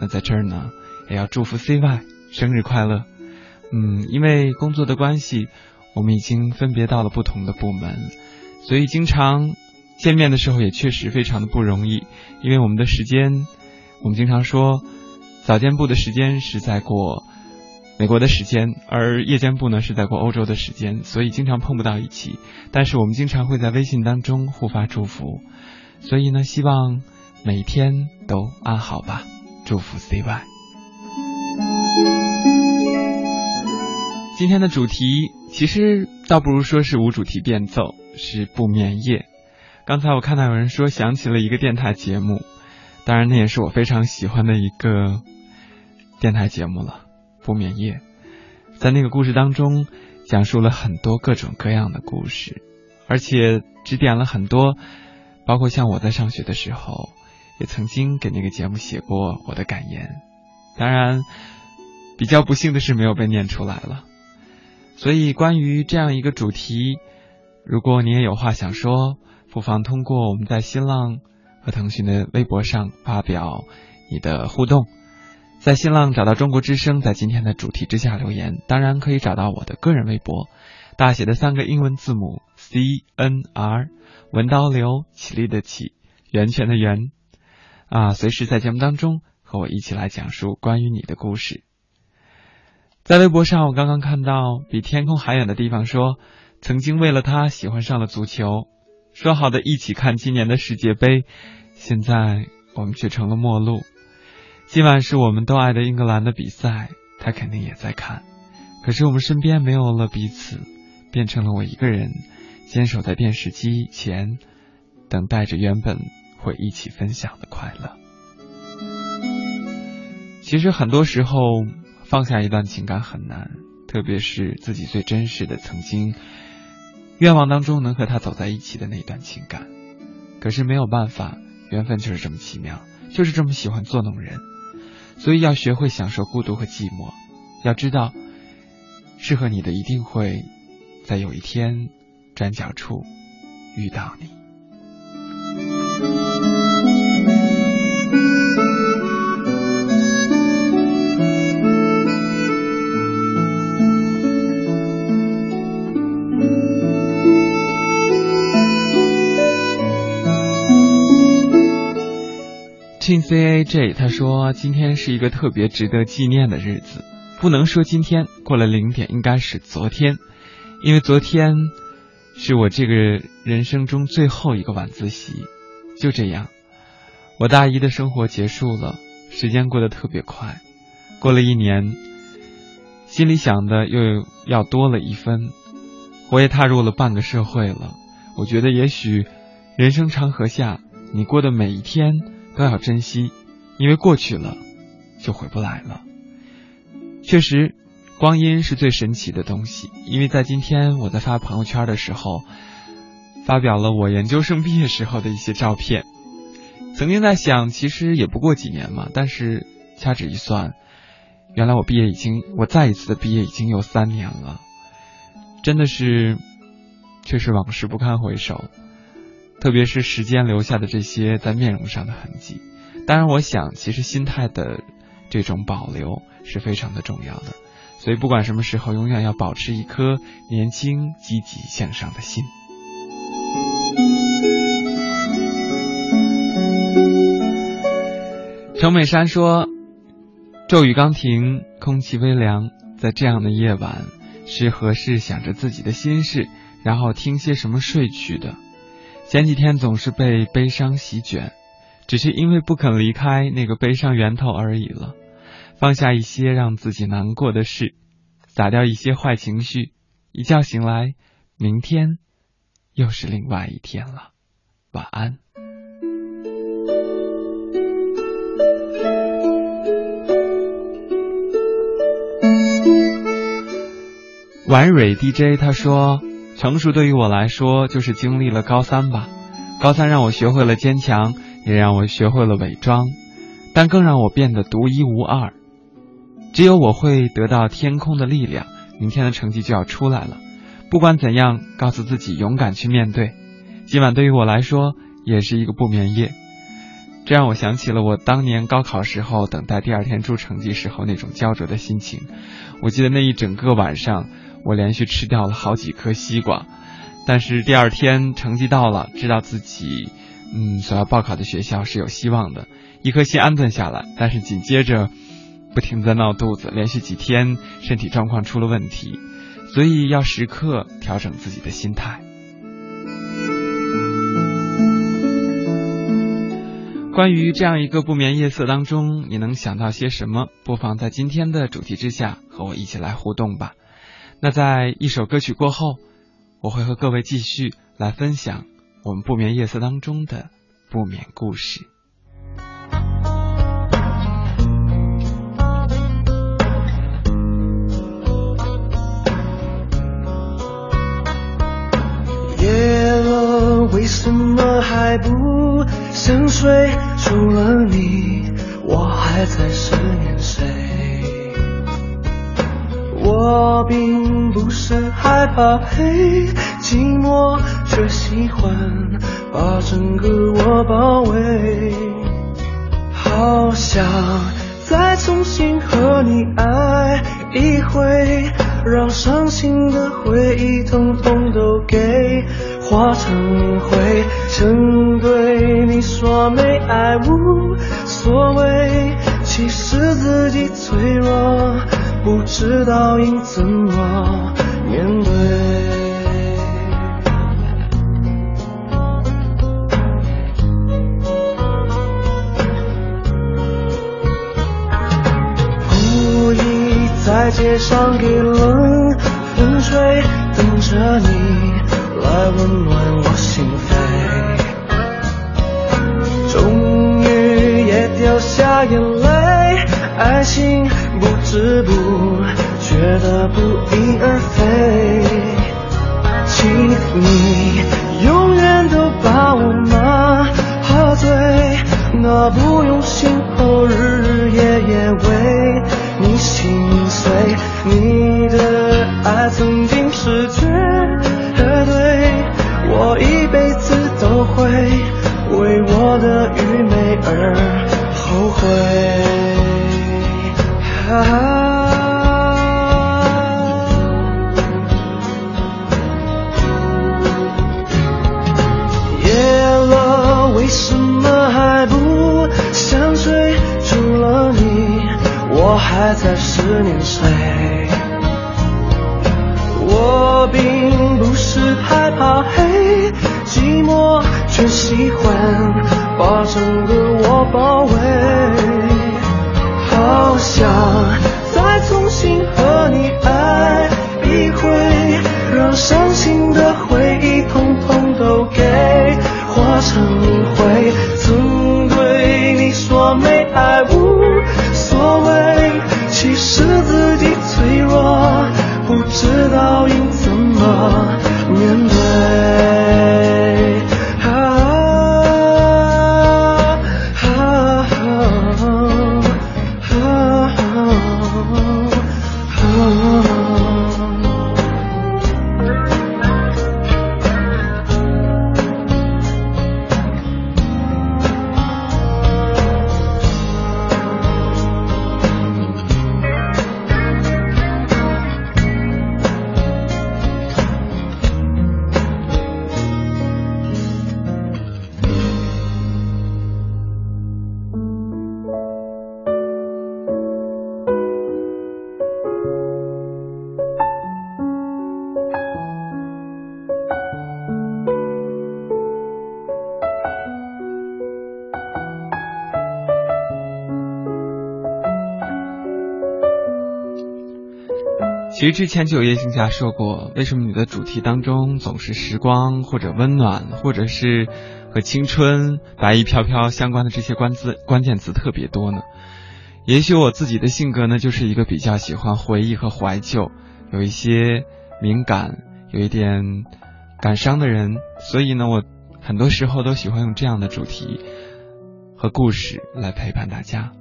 那在这儿呢，也要祝福 CY 生日快乐。嗯，因为工作的关系，我们已经分别到了不同的部门，所以经常见面的时候也确实非常的不容易。因为我们的时间，我们经常说早间部的时间是在过。美国的时间，而夜间部呢是在过欧洲的时间，所以经常碰不到一起。但是我们经常会在微信当中互发祝福，所以呢，希望每天都安好吧。祝福 CY。今天的主题其实倒不如说是无主题变奏，是不眠夜。刚才我看到有人说想起了一个电台节目，当然那也是我非常喜欢的一个电台节目了。不眠夜，在那个故事当中，讲述了很多各种各样的故事，而且指点了很多，包括像我在上学的时候，也曾经给那个节目写过我的感言。当然，比较不幸的是没有被念出来了。所以，关于这样一个主题，如果你也有话想说，不妨通过我们在新浪和腾讯的微博上发表你的互动。在新浪找到中国之声，在今天的主题之下留言，当然可以找到我的个人微博，大写的三个英文字母 C N R，文刀流，起立的起，源泉的源，啊，随时在节目当中和我一起来讲述关于你的故事。在微博上，我刚刚看到比天空还远的地方说，曾经为了他喜欢上了足球，说好的一起看今年的世界杯，现在我们却成了陌路。今晚是我们都爱的英格兰的比赛，他肯定也在看。可是我们身边没有了彼此，变成了我一个人坚守在电视机前，等待着原本会一起分享的快乐。其实很多时候放下一段情感很难，特别是自己最真实的曾经愿望当中能和他走在一起的那段情感。可是没有办法，缘分就是这么奇妙，就是这么喜欢作弄人。所以要学会享受孤独和寂寞，要知道，适合你的一定会在有一天转角处遇到你。C A J 他说今天是一个特别值得纪念的日子，不能说今天过了零点，应该是昨天，因为昨天是我这个人生中最后一个晚自习。就这样，我大一的生活结束了，时间过得特别快，过了一年，心里想的又要多了一分，我也踏入了半个社会了。我觉得也许人生长河下，你过的每一天。都要珍惜，因为过去了就回不来了。确实，光阴是最神奇的东西。因为在今天我在发朋友圈的时候，发表了我研究生毕业时候的一些照片。曾经在想，其实也不过几年嘛。但是掐指一算，原来我毕业已经，我再一次的毕业已经有三年了。真的是，却是往事不堪回首。特别是时间留下的这些在面容上的痕迹，当然，我想其实心态的这种保留是非常的重要的。所以，不管什么时候，永远要保持一颗年轻、积极向上的心。程美珊说：“骤雨刚停，空气微凉，在这样的夜晚，是合适想着自己的心事，然后听些什么睡去的。”前几天总是被悲伤席卷，只是因为不肯离开那个悲伤源头而已了。放下一些让自己难过的事，洒掉一些坏情绪，一觉醒来，明天又是另外一天了。晚安。”婉蕊 DJ 他说：“成熟对于我来说，就是经历了高三吧。高三让我学会了坚强，也让我学会了伪装，但更让我变得独一无二。只有我会得到天空的力量。明天的成绩就要出来了，不管怎样，告诉自己勇敢去面对。今晚对于我来说，也是一个不眠夜。这让我想起了我当年高考时候等待第二天出成绩时候那种焦灼的心情。我记得那一整个晚上。”我连续吃掉了好几颗西瓜，但是第二天成绩到了，知道自己嗯所要报考的学校是有希望的，一颗心安顿下来。但是紧接着不停在闹肚子，连续几天身体状况出了问题，所以要时刻调整自己的心态。关于这样一个不眠夜色当中，你能想到些什么？不妨在今天的主题之下和我一起来互动吧。那在一首歌曲过后，我会和各位继续来分享我们不眠夜色当中的不眠故事。夜了，为什么还不想睡？除了你，我还在思念？我并不是害怕黑，寂寞却喜欢把整个我包围。好想再重新和你爱一回，让伤心的回忆统统都给化成灰。曾对你说没爱无所谓，其实自己脆弱。不知道应怎么面对，故意在街上给冷风吹，等着你来温暖我心扉，终于也掉下眼泪，爱情。不知不觉的不翼而飞，请你永远都把我喝醉，那不用心后日日夜夜为你心碎，你的爱曾经是绝对，我一辈子都会为我的愚昧而后悔。夜了，为什么还不想睡？除了你，我还在思念谁？我并不是害怕黑，寂寞却喜欢把整个我包围。好想再重新和你爱一回，让伤心的回忆统统都给化成灰。其实之前就有叶星霞说过，为什么你的主题当中总是时光或者温暖，或者是和青春、白衣飘飘相关的这些关字关键词特别多呢？也许我自己的性格呢，就是一个比较喜欢回忆和怀旧，有一些敏感，有一点感伤的人，所以呢，我很多时候都喜欢用这样的主题和故事来陪伴大家。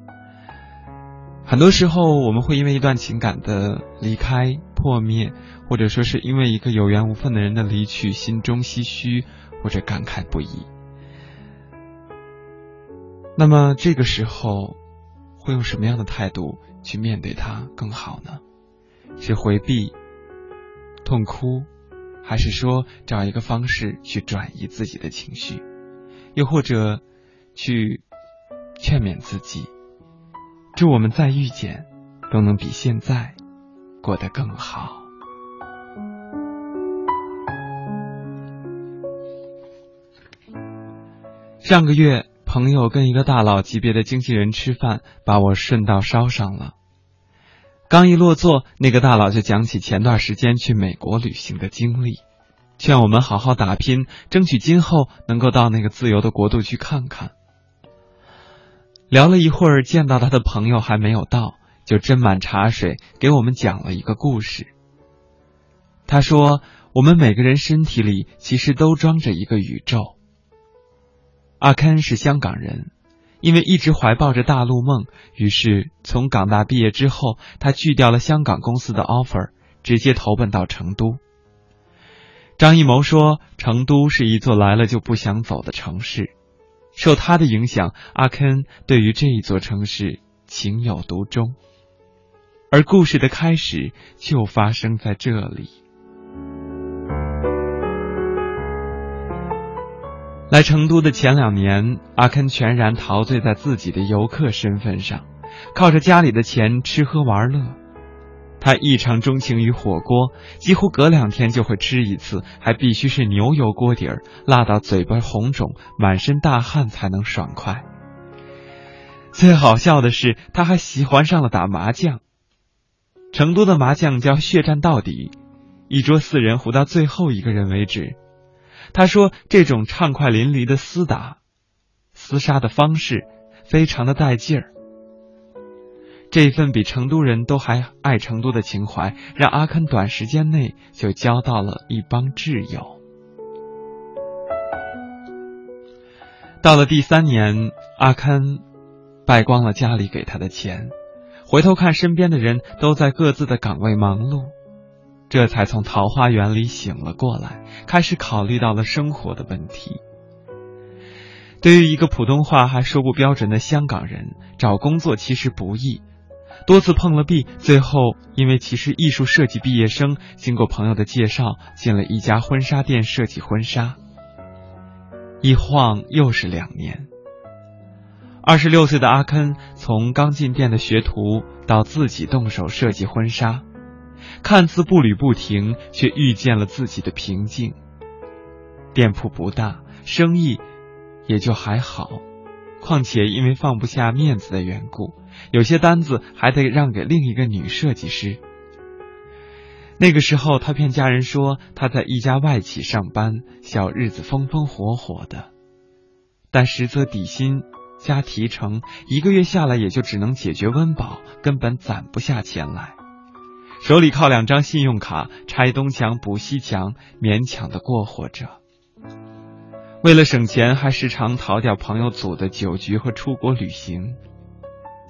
很多时候，我们会因为一段情感的离开、破灭，或者说是因为一个有缘无分的人的离去，心中唏嘘或者感慨不已。那么这个时候。会用什么样的态度去面对它更好呢？是回避、痛哭，还是说找一个方式去转移自己的情绪？又或者去劝勉自己，祝我们再遇见都能比现在过得更好。上个月。朋友跟一个大佬级别的经纪人吃饭，把我顺道捎上了。刚一落座，那个大佬就讲起前段时间去美国旅行的经历，劝我们好好打拼，争取今后能够到那个自由的国度去看看。聊了一会儿，见到他的朋友还没有到，就斟满茶水给我们讲了一个故事。他说：“我们每个人身体里其实都装着一个宇宙。”阿堪是香港人，因为一直怀抱着大陆梦，于是从港大毕业之后，他拒掉了香港公司的 offer，直接投奔到成都。张艺谋说，成都是一座来了就不想走的城市。受他的影响，阿肯对于这一座城市情有独钟。而故事的开始就发生在这里。来成都的前两年，阿肯全然陶醉在自己的游客身份上，靠着家里的钱吃喝玩乐。他异常钟情于火锅，几乎隔两天就会吃一次，还必须是牛油锅底儿，辣到嘴巴红肿、满身大汗才能爽快。最好笑的是，他还喜欢上了打麻将。成都的麻将叫血战到底，一桌四人胡到最后一个人为止。他说：“这种畅快淋漓的厮打、厮杀的方式，非常的带劲儿。这份比成都人都还爱成都的情怀，让阿堪短时间内就交到了一帮挚友。到了第三年，阿堪败光了家里给他的钱，回头看身边的人都在各自的岗位忙碌。”这才从桃花源里醒了过来，开始考虑到了生活的问题。对于一个普通话还说不标准的香港人，找工作其实不易。多次碰了壁，最后因为其实艺术设计毕业生，经过朋友的介绍，进了一家婚纱店设计婚纱。一晃又是两年。二十六岁的阿肯从刚进店的学徒到自己动手设计婚纱。看似步履不停，却遇见了自己的瓶颈。店铺不大，生意也就还好。况且因为放不下面子的缘故，有些单子还得让给另一个女设计师。那个时候，他骗家人说他在一家外企上班，小日子风风火火的。但实则底薪加提成，一个月下来也就只能解决温饱，根本攒不下钱来。手里靠两张信用卡，拆东墙补西墙，勉强的过活着。为了省钱，还时常逃掉朋友组的酒局和出国旅行。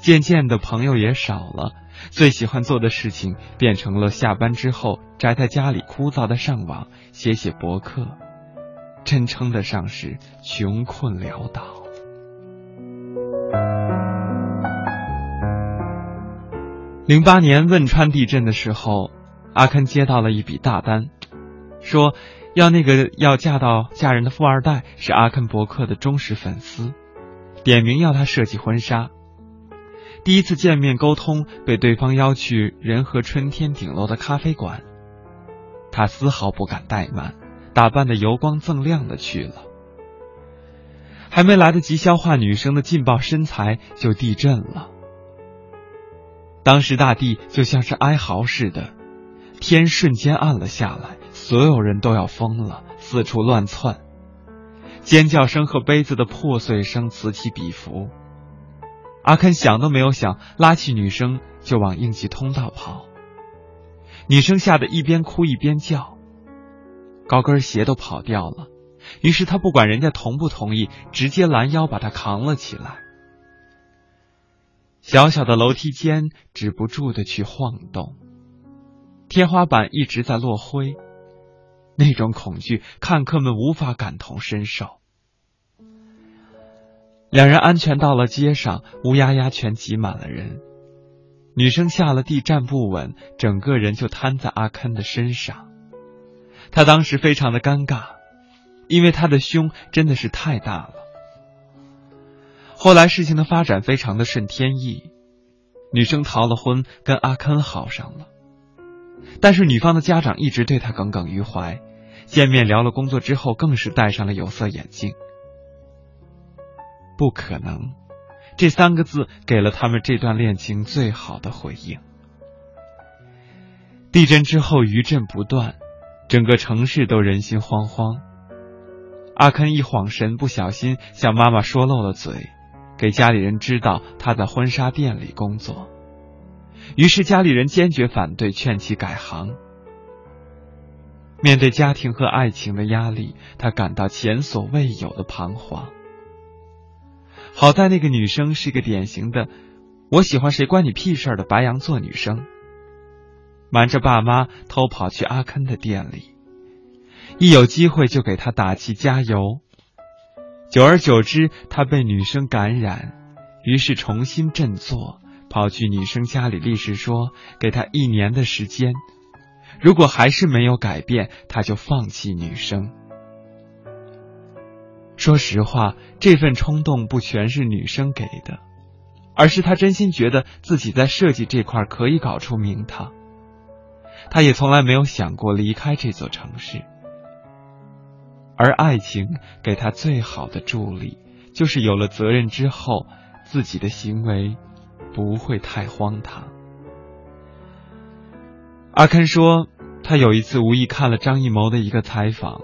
渐渐的，朋友也少了，最喜欢做的事情变成了下班之后宅在家里枯燥的上网，写写博客，真称得上是穷困潦倒。零八年汶川地震的时候，阿肯接到了一笔大单，说要那个要嫁到嫁人的富二代是阿肯伯克的忠实粉丝，点名要他设计婚纱。第一次见面沟通，被对方邀去仁和春天顶楼的咖啡馆，他丝毫不敢怠慢，打扮的油光锃亮的去了。还没来得及消化女生的劲爆身材，就地震了。当时大地就像是哀嚎似的，天瞬间暗了下来，所有人都要疯了，四处乱窜，尖叫声和杯子的破碎声此起彼伏。阿肯想都没有想，拉起女生就往应急通道跑。女生吓得一边哭一边叫，高跟鞋都跑掉了。于是他不管人家同不同意，直接拦腰把她扛了起来。小小的楼梯间止不住的去晃动，天花板一直在落灰，那种恐惧看客们无法感同身受。两人安全到了街上，乌压压全挤满了人。女生下了地站不稳，整个人就瘫在阿堪的身上。他当时非常的尴尬，因为他的胸真的是太大了。后来事情的发展非常的顺天意，女生逃了婚，跟阿堪好上了。但是女方的家长一直对他耿耿于怀，见面聊了工作之后，更是戴上了有色眼镜。不可能，这三个字给了他们这段恋情最好的回应。地震之后余震不断，整个城市都人心惶惶。阿肯一晃神，不小心向妈妈说漏了嘴，给家里人知道他在婚纱店里工作。于是家里人坚决反对，劝其改行。面对家庭和爱情的压力，他感到前所未有的彷徨。好在那个女生是个典型的“我喜欢谁关你屁事儿”的白羊座女生，瞒着爸妈偷跑去阿坑的店里，一有机会就给他打气加油。久而久之，他被女生感染，于是重新振作，跑去女生家里立誓说，给他一年的时间，如果还是没有改变，他就放弃女生。说实话，这份冲动不全是女生给的，而是他真心觉得自己在设计这块可以搞出名堂。他也从来没有想过离开这座城市，而爱情给他最好的助力，就是有了责任之后，自己的行为不会太荒唐。阿肯说，他有一次无意看了张艺谋的一个采访。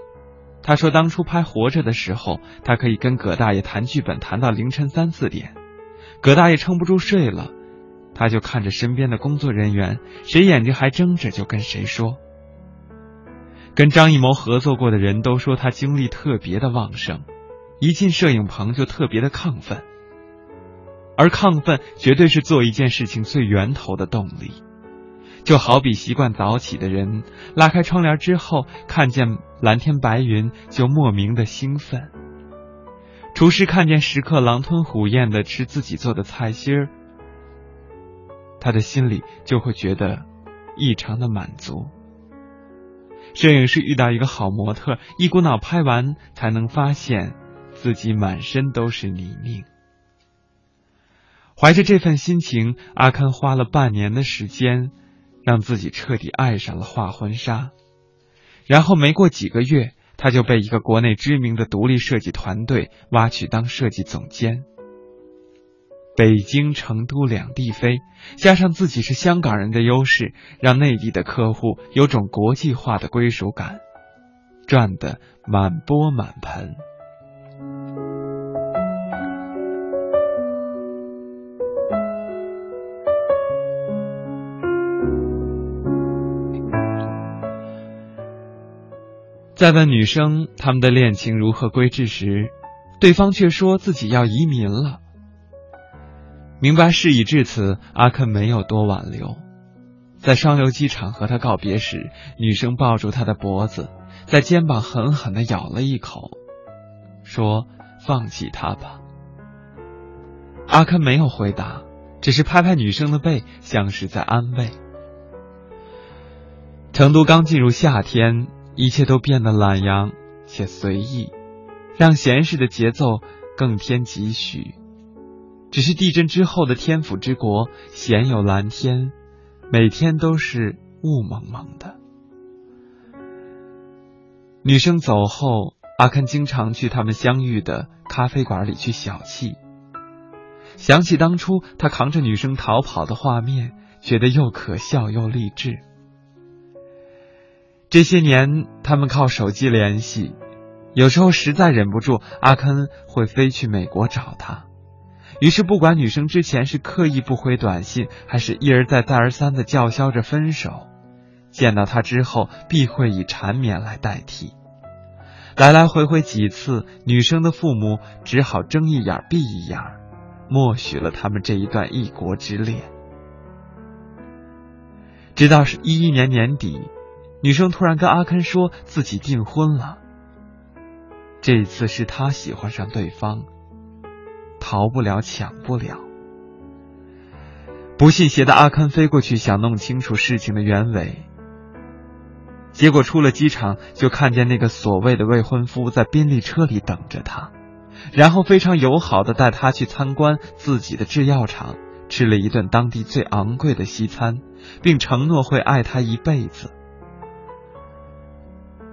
他说：“当初拍《活着》的时候，他可以跟葛大爷谈剧本，谈到凌晨三四点。葛大爷撑不住睡了，他就看着身边的工作人员，谁眼睛还睁着就跟谁说。跟张艺谋合作过的人都说他精力特别的旺盛，一进摄影棚就特别的亢奋，而亢奋绝对是做一件事情最源头的动力。”就好比习惯早起的人，拉开窗帘之后看见蓝天白云，就莫名的兴奋。厨师看见食客狼吞虎咽的吃自己做的菜心儿，他的心里就会觉得异常的满足。摄影师遇到一个好模特，一股脑拍完，才能发现自己满身都是泥泞。怀着这份心情，阿堪花了半年的时间。让自己彻底爱上了画婚纱，然后没过几个月，他就被一个国内知名的独立设计团队挖去当设计总监。北京、成都两地飞，加上自己是香港人的优势，让内地的客户有种国际化的归属感，赚得满钵满盆。在问女生他们的恋情如何归置时，对方却说自己要移民了。明白事已至此，阿肯没有多挽留，在双流机场和他告别时，女生抱住他的脖子，在肩膀狠狠的咬了一口，说：“放弃他吧。”阿肯没有回答，只是拍拍女生的背，像是在安慰。成都刚进入夏天。一切都变得懒洋且随意，让闲适的节奏更添几许。只是地震之后的天府之国，鲜有蓝天，每天都是雾蒙蒙的。女生走后，阿肯经常去他们相遇的咖啡馆里去小憩，想起当初他扛着女生逃跑的画面，觉得又可笑又励志。这些年，他们靠手机联系，有时候实在忍不住，阿肯会飞去美国找她。于是，不管女生之前是刻意不回短信，还是一而再再而三的叫嚣着分手，见到他之后必会以缠绵来代替。来来回回几次，女生的父母只好睁一眼闭一眼，默许了他们这一段异国之恋。直到是一一年年底，女生突然跟阿堪说自己订婚了。这次是他喜欢上对方。逃不了，抢不了。不信邪的阿堪飞过去，想弄清楚事情的原委。结果出了机场，就看见那个所谓的未婚夫在宾利车里等着他，然后非常友好的带他去参观自己的制药厂，吃了一顿当地最昂贵的西餐，并承诺会爱他一辈子，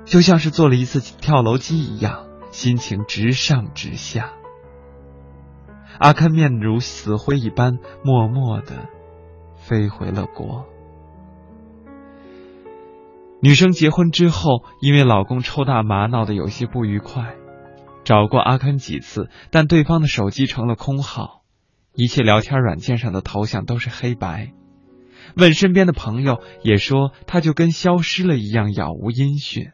就像是做了一次跳楼机一样，心情直上直下。阿堪面如死灰一般，默默的飞回了国。女生结婚之后，因为老公抽大麻闹得有些不愉快，找过阿堪几次，但对方的手机成了空号，一切聊天软件上的头像都是黑白。问身边的朋友，也说他就跟消失了一样，杳无音讯。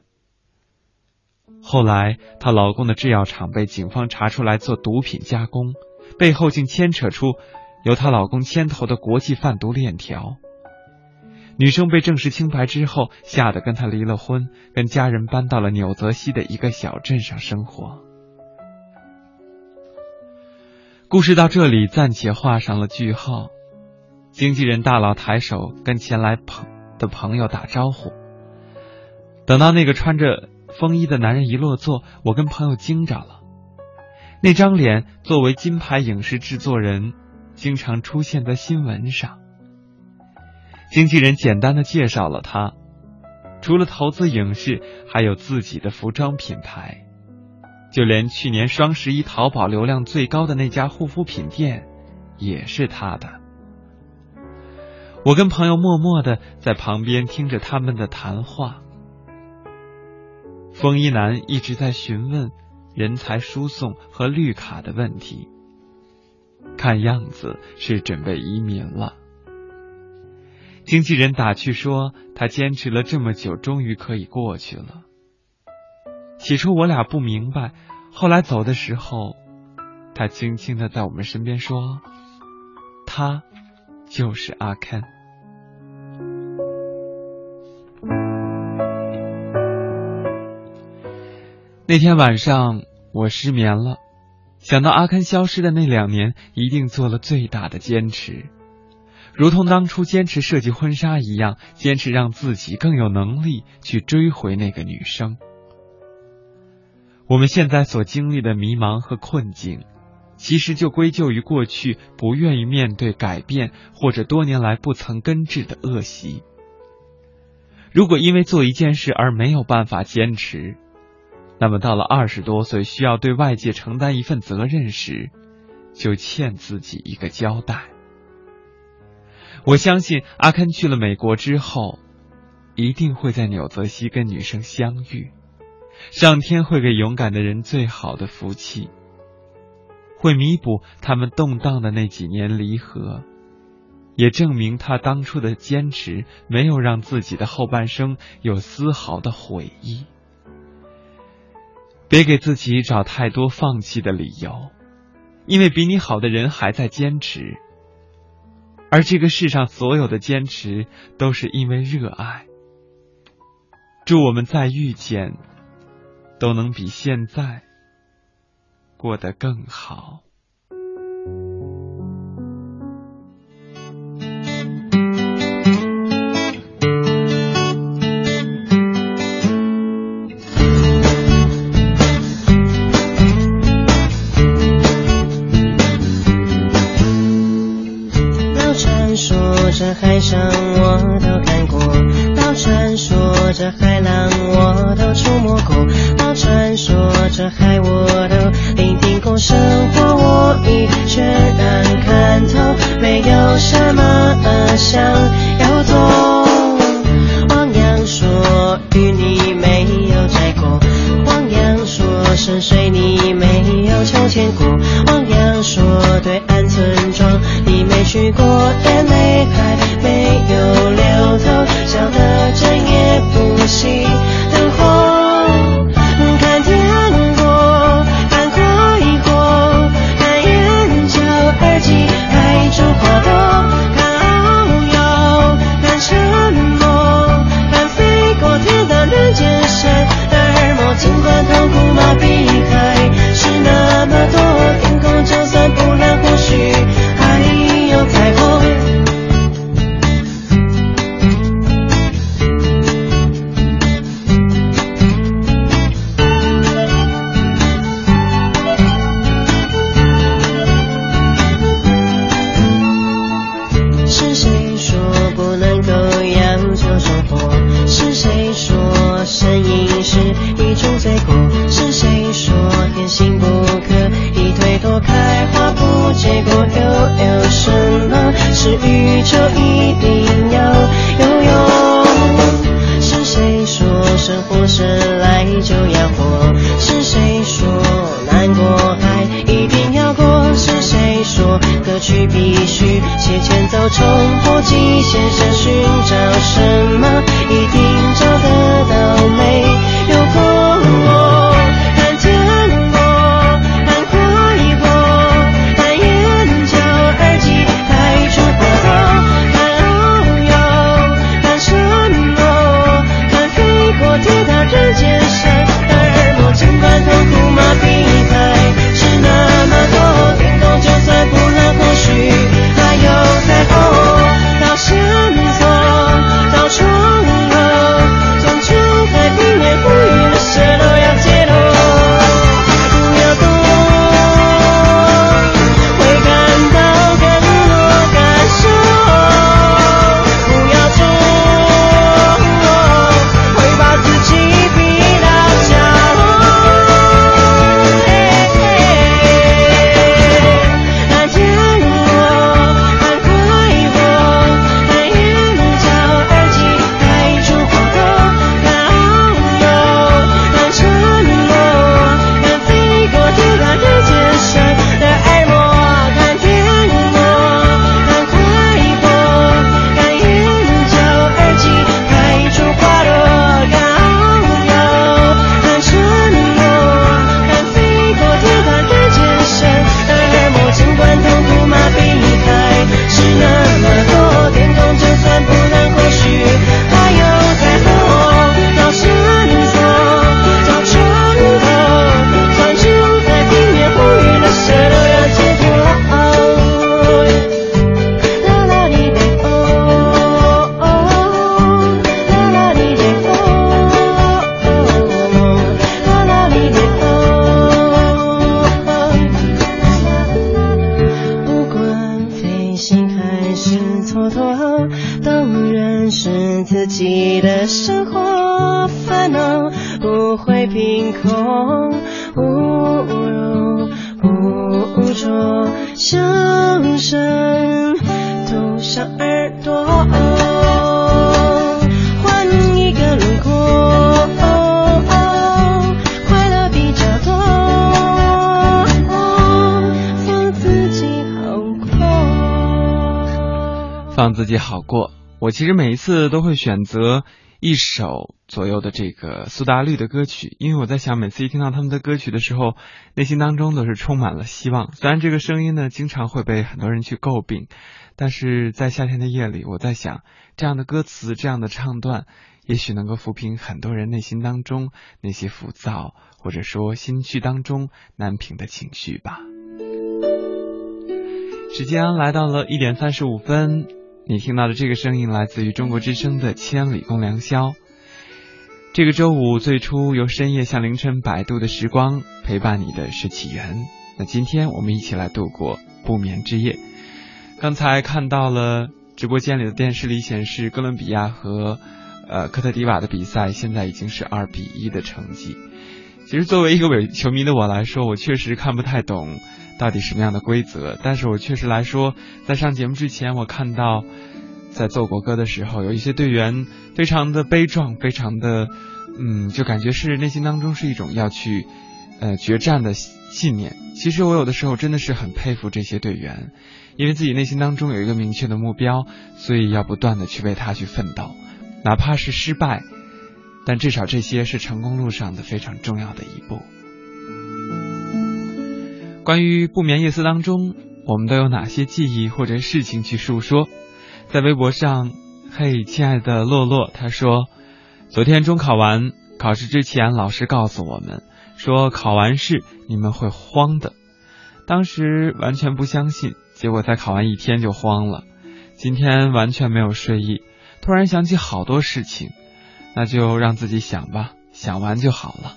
后来，她老公的制药厂被警方查出来做毒品加工。背后竟牵扯出由她老公牵头的国际贩毒链条。女生被证实清白之后，吓得跟他离了婚，跟家人搬到了纽泽西的一个小镇上生活。故事到这里暂且画上了句号。经纪人大佬抬手跟前来朋的朋友打招呼。等到那个穿着风衣的男人一落座，我跟朋友惊着了。那张脸作为金牌影视制作人，经常出现在新闻上。经纪人简单的介绍了他，除了投资影视，还有自己的服装品牌，就连去年双十一淘宝流量最高的那家护肤品店，也是他的。我跟朋友默默的在旁边听着他们的谈话。风衣男一直在询问。人才输送和绿卡的问题，看样子是准备移民了。经纪人打趣说：“他坚持了这么久，终于可以过去了。”起初我俩不明白，后来走的时候，他轻轻的在我们身边说：“他就是阿 Ken。”那天晚上我失眠了，想到阿堪消失的那两年，一定做了最大的坚持，如同当初坚持设计婚纱一样，坚持让自己更有能力去追回那个女生。我们现在所经历的迷茫和困境，其实就归咎于过去不愿意面对改变，或者多年来不曾根治的恶习。如果因为做一件事而没有办法坚持，那么到了二十多岁，需要对外界承担一份责任时，就欠自己一个交代。我相信阿堪去了美国之后，一定会在纽泽西跟女生相遇。上天会给勇敢的人最好的福气，会弥补他们动荡的那几年离合，也证明他当初的坚持没有让自己的后半生有丝毫的悔意。别给自己找太多放弃的理由，因为比你好的人还在坚持，而这个世上所有的坚持都是因为热爱。祝我们再遇见，都能比现在过得更好。海上我都看过，到传说这海浪我都触摸过，到传说这海我都聆听过，生活我已全然看透，没有什么想。其实每一次都会选择一首左右的这个苏打绿的歌曲，因为我在想，每次一听到他们的歌曲的时候，内心当中都是充满了希望。虽然这个声音呢，经常会被很多人去诟病，但是在夏天的夜里，我在想，这样的歌词，这样的唱段，也许能够抚平很多人内心当中那些浮躁，或者说心绪当中难平的情绪吧。时间来到了一点三十五分。你听到的这个声音来自于中国之声的《千里共良宵》。这个周五最初由深夜向凌晨摆渡的时光陪伴你的是起源。那今天我们一起来度过不眠之夜。刚才看到了直播间里的电视里显示，哥伦比亚和呃科特迪瓦的比赛现在已经是二比一的成绩。其实作为一个伪球迷的我来说，我确实看不太懂。到底什么样的规则？但是我确实来说，在上节目之前，我看到在奏国歌的时候，有一些队员非常的悲壮，非常的，嗯，就感觉是内心当中是一种要去呃决战的信念。其实我有的时候真的是很佩服这些队员，因为自己内心当中有一个明确的目标，所以要不断的去为他去奋斗，哪怕是失败，但至少这些是成功路上的非常重要的一步。关于不眠夜思当中，我们都有哪些记忆或者事情去述说？在微博上，嘿，亲爱的洛洛，他说，昨天中考完，考试之前，老师告诉我们说，考完试你们会慌的。当时完全不相信，结果才考完一天就慌了。今天完全没有睡意，突然想起好多事情，那就让自己想吧，想完就好了。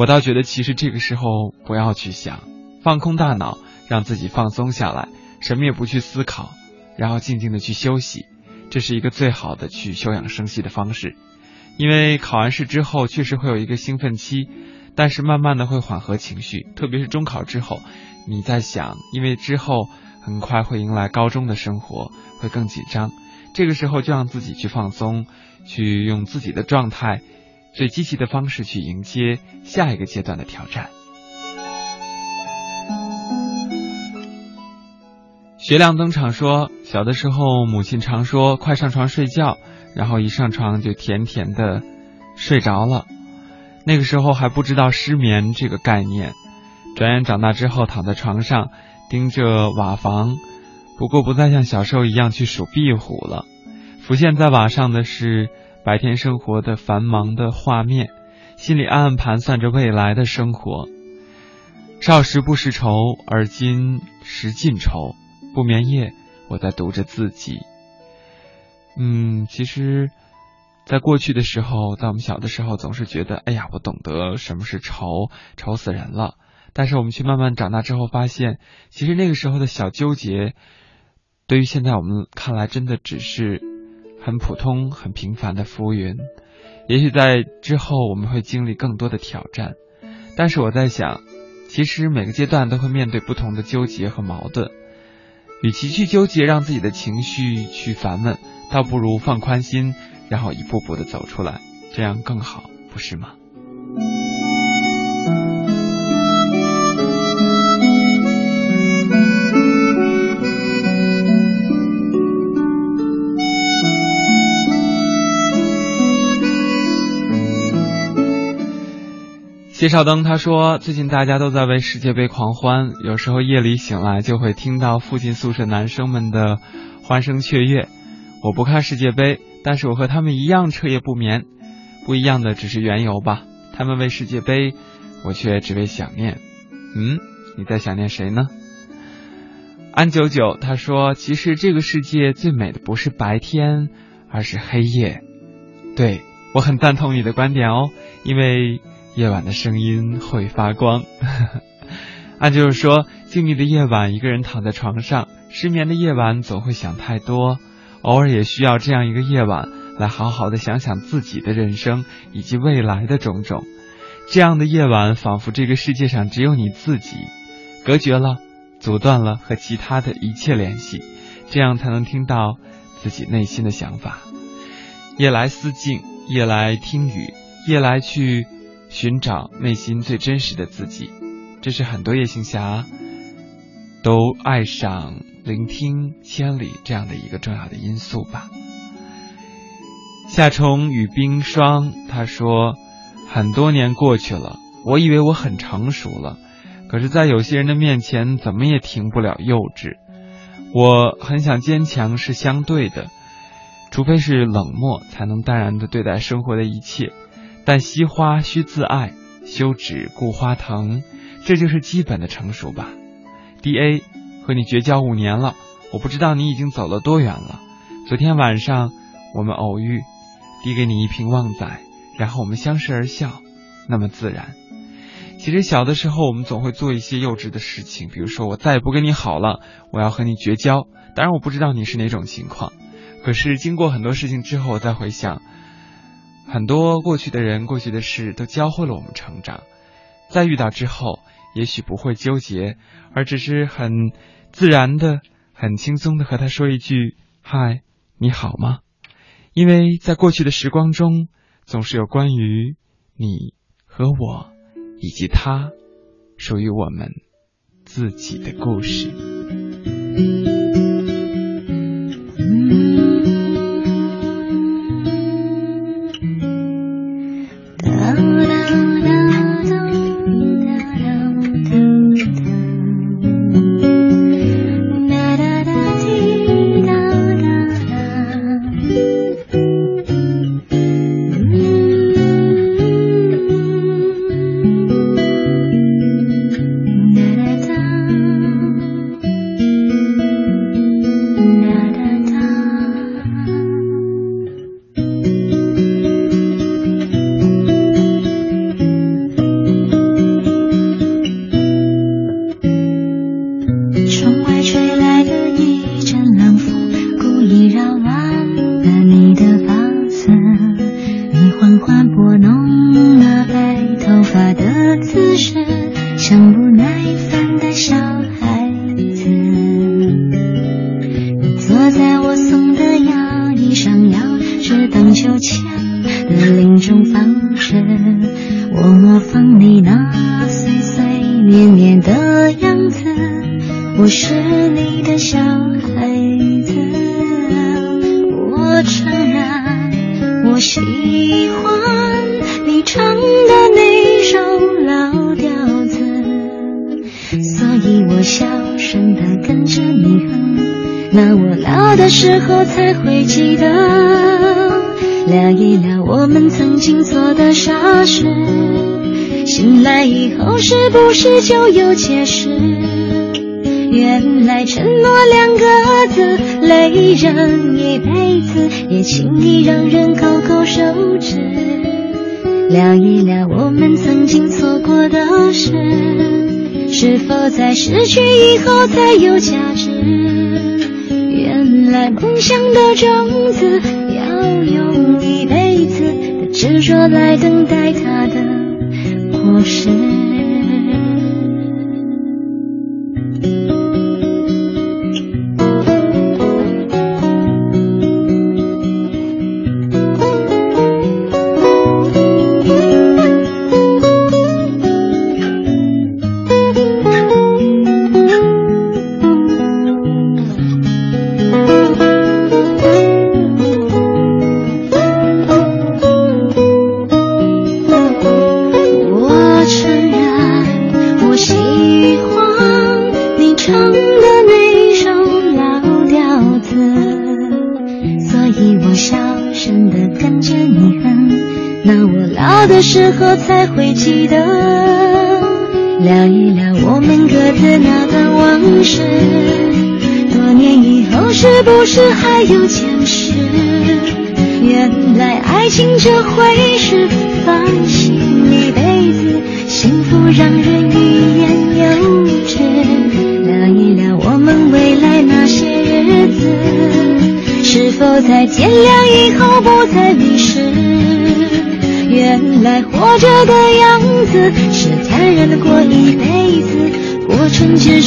我倒觉得，其实这个时候不要去想，放空大脑，让自己放松下来，什么也不去思考，然后静静的去休息，这是一个最好的去休养生息的方式。因为考完试之后确实会有一个兴奋期，但是慢慢的会缓和情绪，特别是中考之后，你在想，因为之后很快会迎来高中的生活，会更紧张，这个时候就让自己去放松，去用自己的状态。最积极的方式去迎接下一个阶段的挑战。学亮登场说，小的时候母亲常说快上床睡觉，然后一上床就甜甜的睡着了。那个时候还不知道失眠这个概念，转眼长大之后躺在床上盯着瓦房，不过不再像小时候一样去数壁虎了。浮现在瓦上的是白天生活的繁忙的画面，心里暗暗盘算着未来的生活。少时不识愁，而今识尽愁。不眠夜，我在读着自己。嗯，其实，在过去的时候，在我们小的时候，总是觉得，哎呀，我懂得什么是愁，愁死人了。但是我们去慢慢长大之后，发现，其实那个时候的小纠结，对于现在我们看来，真的只是很普通、很平凡的浮云。也许在之后，我们会经历更多的挑战。但是我在想，其实每个阶段都会面对不同的纠结和矛盾。与其去纠结，让自己的情绪去烦闷，倒不如放宽心，然后一步步的走出来，这样更好，不是吗？谢少登他说：“最近大家都在为世界杯狂欢，有时候夜里醒来就会听到附近宿舍男生们的欢声雀跃。我不看世界杯，但是我和他们一样彻夜不眠。不一样的只是缘由吧。他们为世界杯，我却只为想念。嗯，你在想念谁呢？”安九九他说：“其实这个世界最美的不是白天，而是黑夜。”对我很赞同你的观点哦，因为。夜晚的声音会发光，按就是说，静谧的夜晚，一个人躺在床上，失眠的夜晚总会想太多，偶尔也需要这样一个夜晚，来好好的想想自己的人生以及未来的种种。这样的夜晚，仿佛这个世界上只有你自己，隔绝了，阻断了和其他的一切联系，这样才能听到自己内心的想法。夜来思静，夜来听雨，夜来去。寻找内心最真实的自己，这是很多夜行侠都爱上聆听《千里》这样的一个重要的因素吧。夏虫与冰霜，他说，很多年过去了，我以为我很成熟了，可是，在有些人的面前，怎么也停不了幼稚。我很想坚强，是相对的，除非是冷漠，才能淡然的对待生活的一切。但惜花须自爱，休止顾花疼，这就是基本的成熟吧。D A 和你绝交五年了，我不知道你已经走了多远了。昨天晚上我们偶遇，递给你一瓶旺仔，然后我们相视而笑，那么自然。其实小的时候我们总会做一些幼稚的事情，比如说我再也不跟你好了，我要和你绝交。当然我不知道你是哪种情况，可是经过很多事情之后，我再回想。很多过去的人、过去的事都教会了我们成长，在遇到之后，也许不会纠结，而只是很自然的、很轻松的和他说一句“嗨，你好吗？”因为在过去的时光中，总是有关于你和我以及他属于我们自己的故事。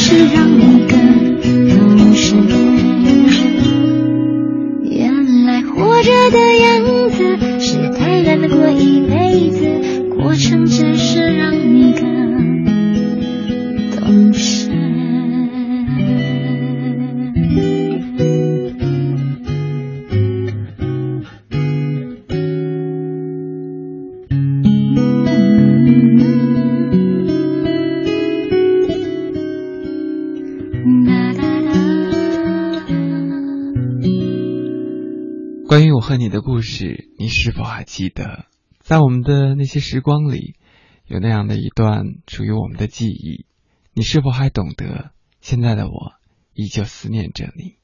是让是否还记得？在我们的那些时光里，有那样的一段属于我们的记忆，你是否还懂得？现在的我依旧思念着你。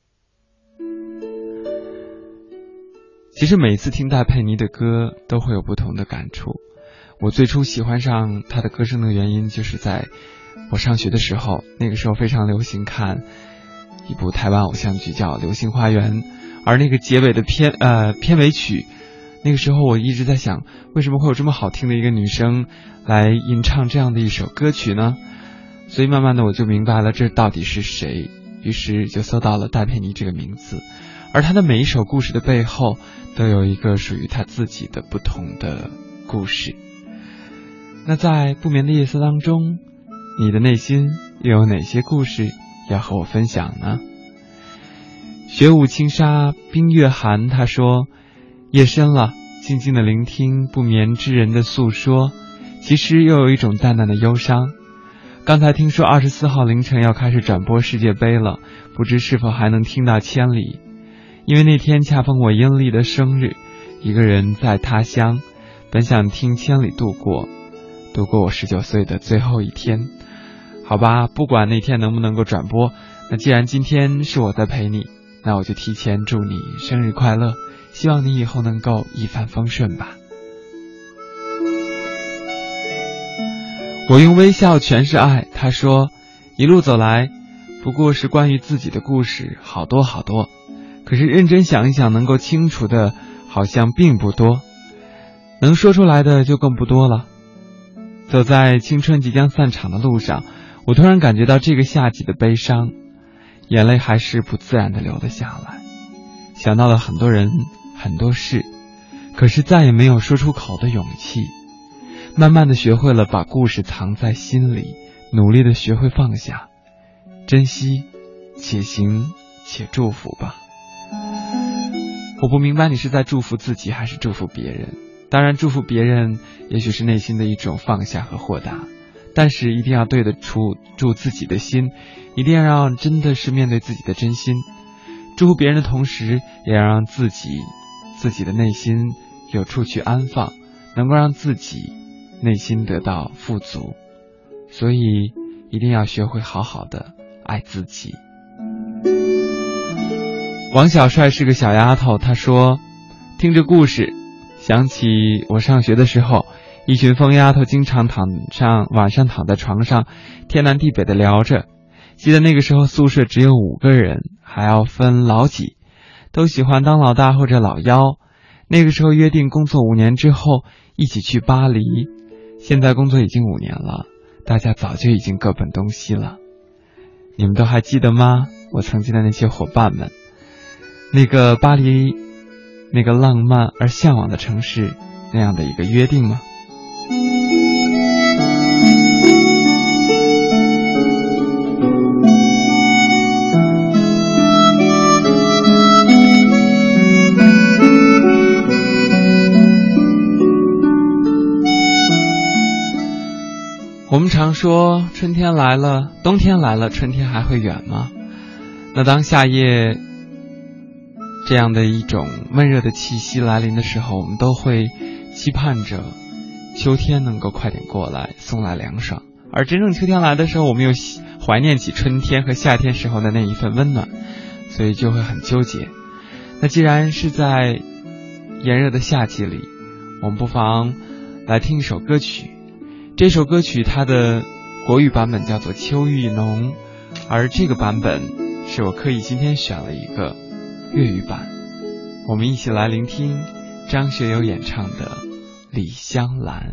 其实每次听戴佩妮的歌，都会有不同的感触。我最初喜欢上她的歌声的原因，就是在我上学的时候，那个时候非常流行看一部台湾偶像剧，叫《流星花园》。而那个结尾的片呃片尾曲，那个时候我一直在想，为什么会有这么好听的一个女生来吟唱这样的一首歌曲呢？所以慢慢的我就明白了这到底是谁，于是就搜到了戴佩妮这个名字。而她的每一首故事的背后，都有一个属于她自己的不同的故事。那在不眠的夜色当中，你的内心又有哪些故事要和我分享呢？雪舞轻纱，冰月寒。他说：“夜深了，静静的聆听不眠之人的诉说，其实又有一种淡淡的忧伤。刚才听说二十四号凌晨要开始转播世界杯了，不知是否还能听到千里？因为那天恰逢我阴历的生日，一个人在他乡，本想听千里度过，度过我十九岁的最后一天。好吧，不管那天能不能够转播，那既然今天是我在陪你。”那我就提前祝你生日快乐，希望你以后能够一帆风顺吧。我用微笑诠释爱。他说，一路走来，不过是关于自己的故事，好多好多。可是认真想一想，能够清楚的，好像并不多，能说出来的就更不多了。走在青春即将散场的路上，我突然感觉到这个夏季的悲伤。眼泪还是不自然的流了下来，想到了很多人很多事，可是再也没有说出口的勇气。慢慢的学会了把故事藏在心里，努力的学会放下，珍惜且行且祝福吧。我不明白你是在祝福自己还是祝福别人。当然，祝福别人也许是内心的一种放下和豁达，但是一定要对得出住自己的心，一定要让真的是面对自己的真心。祝福别人的同时，也要让自己自己的内心有处去安放，能够让自己内心得到富足。所以，一定要学会好好的爱自己。王小帅是个小丫头，她说：“听着故事，想起我上学的时候，一群疯丫头经常躺上晚上躺在床上，天南地北的聊着。记得那个时候宿舍只有五个人，还要分老几，都喜欢当老大或者老幺。那个时候约定工作五年之后一起去巴黎。现在工作已经五年了，大家早就已经各奔东西了。你们都还记得吗？我曾经的那些伙伴们。”那个巴黎，那个浪漫而向往的城市，那样的一个约定吗？我们常说春天来了，冬天来了，春天还会远吗？那当夏夜。这样的一种闷热的气息来临的时候，我们都会期盼着秋天能够快点过来，送来凉爽。而真正秋天来的时候，我们又怀念起春天和夏天时候的那一份温暖，所以就会很纠结。那既然是在炎热的夏季里，我们不妨来听一首歌曲。这首歌曲它的国语版本叫做秋意浓而这个版本是我刻意今天选了一个粤语版。我们一起来聆听张学友演唱的李香兰。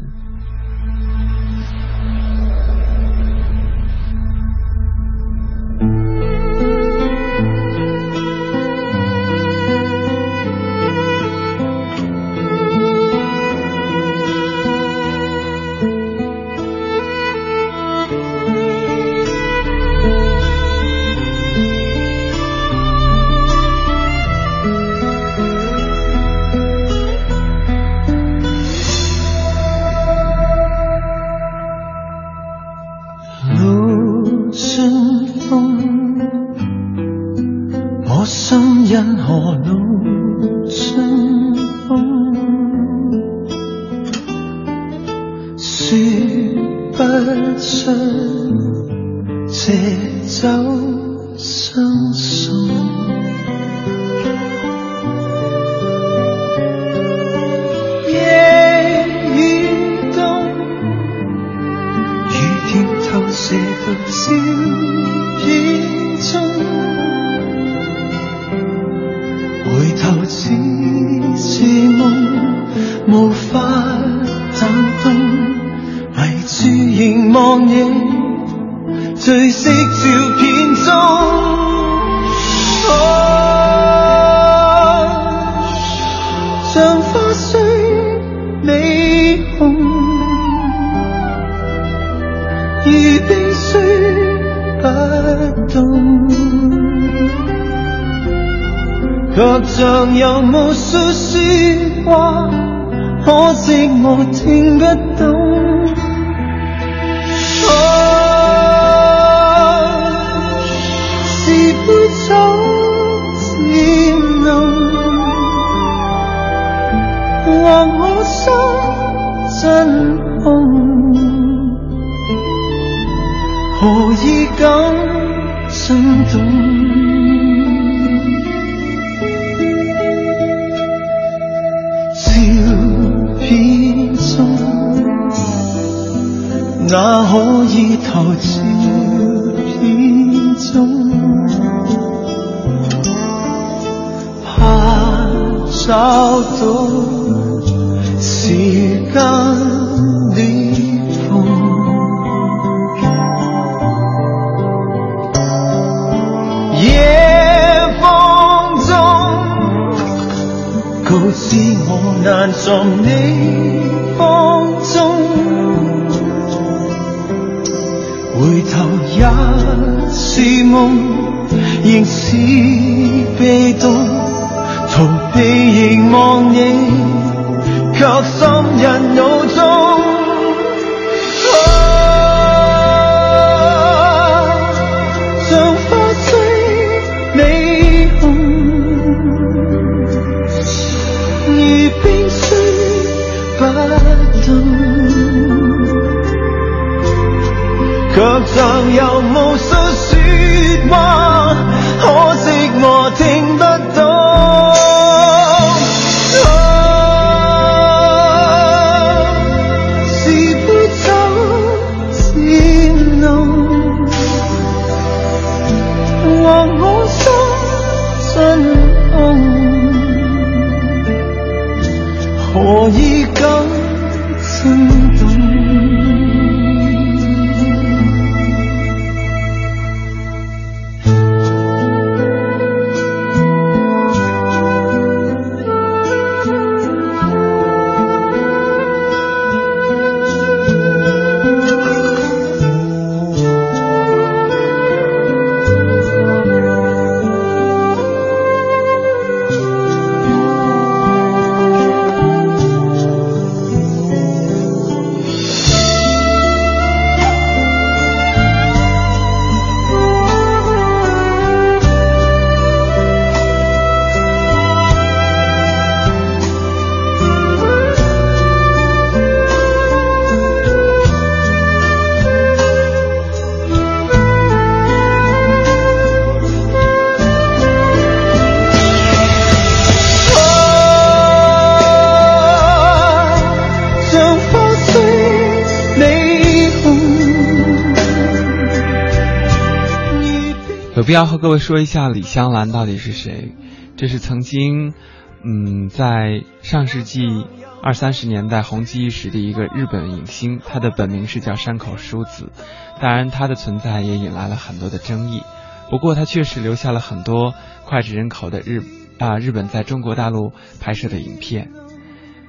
必要和各位说一下李香兰到底是谁？这是曾经，嗯，在上世纪二三十年代红极一时的一个日本影星，她的本名是叫山口淑子。当然，她的存在也引来了很多的争议。不过，她确实留下了很多脍炙人口的日啊日本在中国大陆拍摄的影片。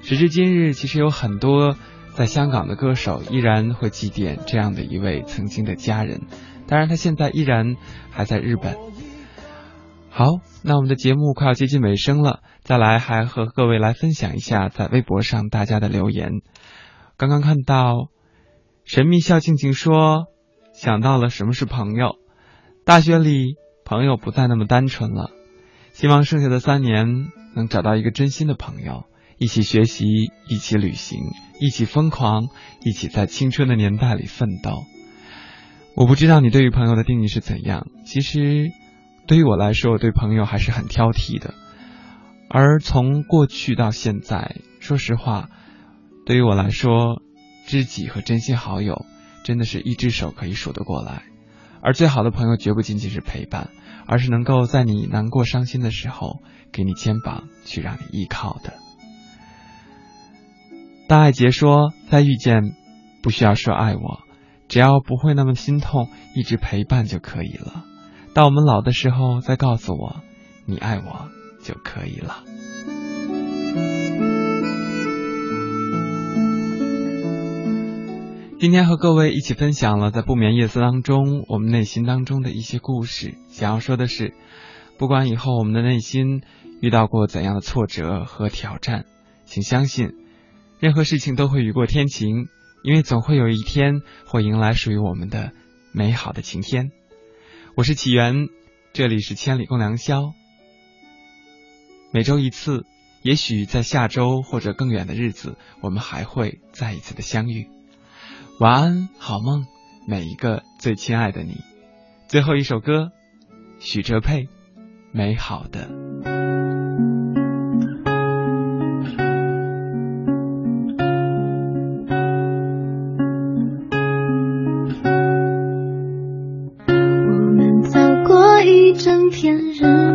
时至今日，其实有很多在香港的歌手依然会祭奠这样的一位曾经的家人。当然，他现在依然还在日本。好，那我们的节目快要接近尾声了，再来还和各位来分享一下在微博上大家的留言。刚刚看到神秘笑静静说，想到了什么是朋友。大学里朋友不再那么单纯了，希望剩下的三年能找到一个真心的朋友，一起学习，一起旅行，一起疯狂，一起在青春的年代里奋斗。我不知道你对于朋友的定义是怎样，其实对于我来说，我对朋友还是很挑剔的。而从过去到现在，说实话，对于我来说，知己和真心好友真的是一只手可以数得过来。而最好的朋友绝不仅仅是陪伴，而是能够在你难过、伤心的时候给你肩膀，去让你依靠的。大爱杰说：“再遇见，不需要说爱我，只要不会那么心痛，一直陪伴就可以了。到我们老的时候，再告诉我你爱我就可以了。”今天和各位一起分享了在不眠夜色当中，我们内心当中的一些故事。想要说的是，不管以后我们的内心遇到过怎样的挫折和挑战，请相信，任何事情都会雨过天晴，因为总会有一天会迎来属于我们的美好的晴天。我是启源，这里是千里共良宵，每周一次，也许在下周或者更远的日子，我们还会再一次的相遇。晚安，好梦，每一个最亲爱的你。最后一首歌，许哲佩，《美好的》。整片日。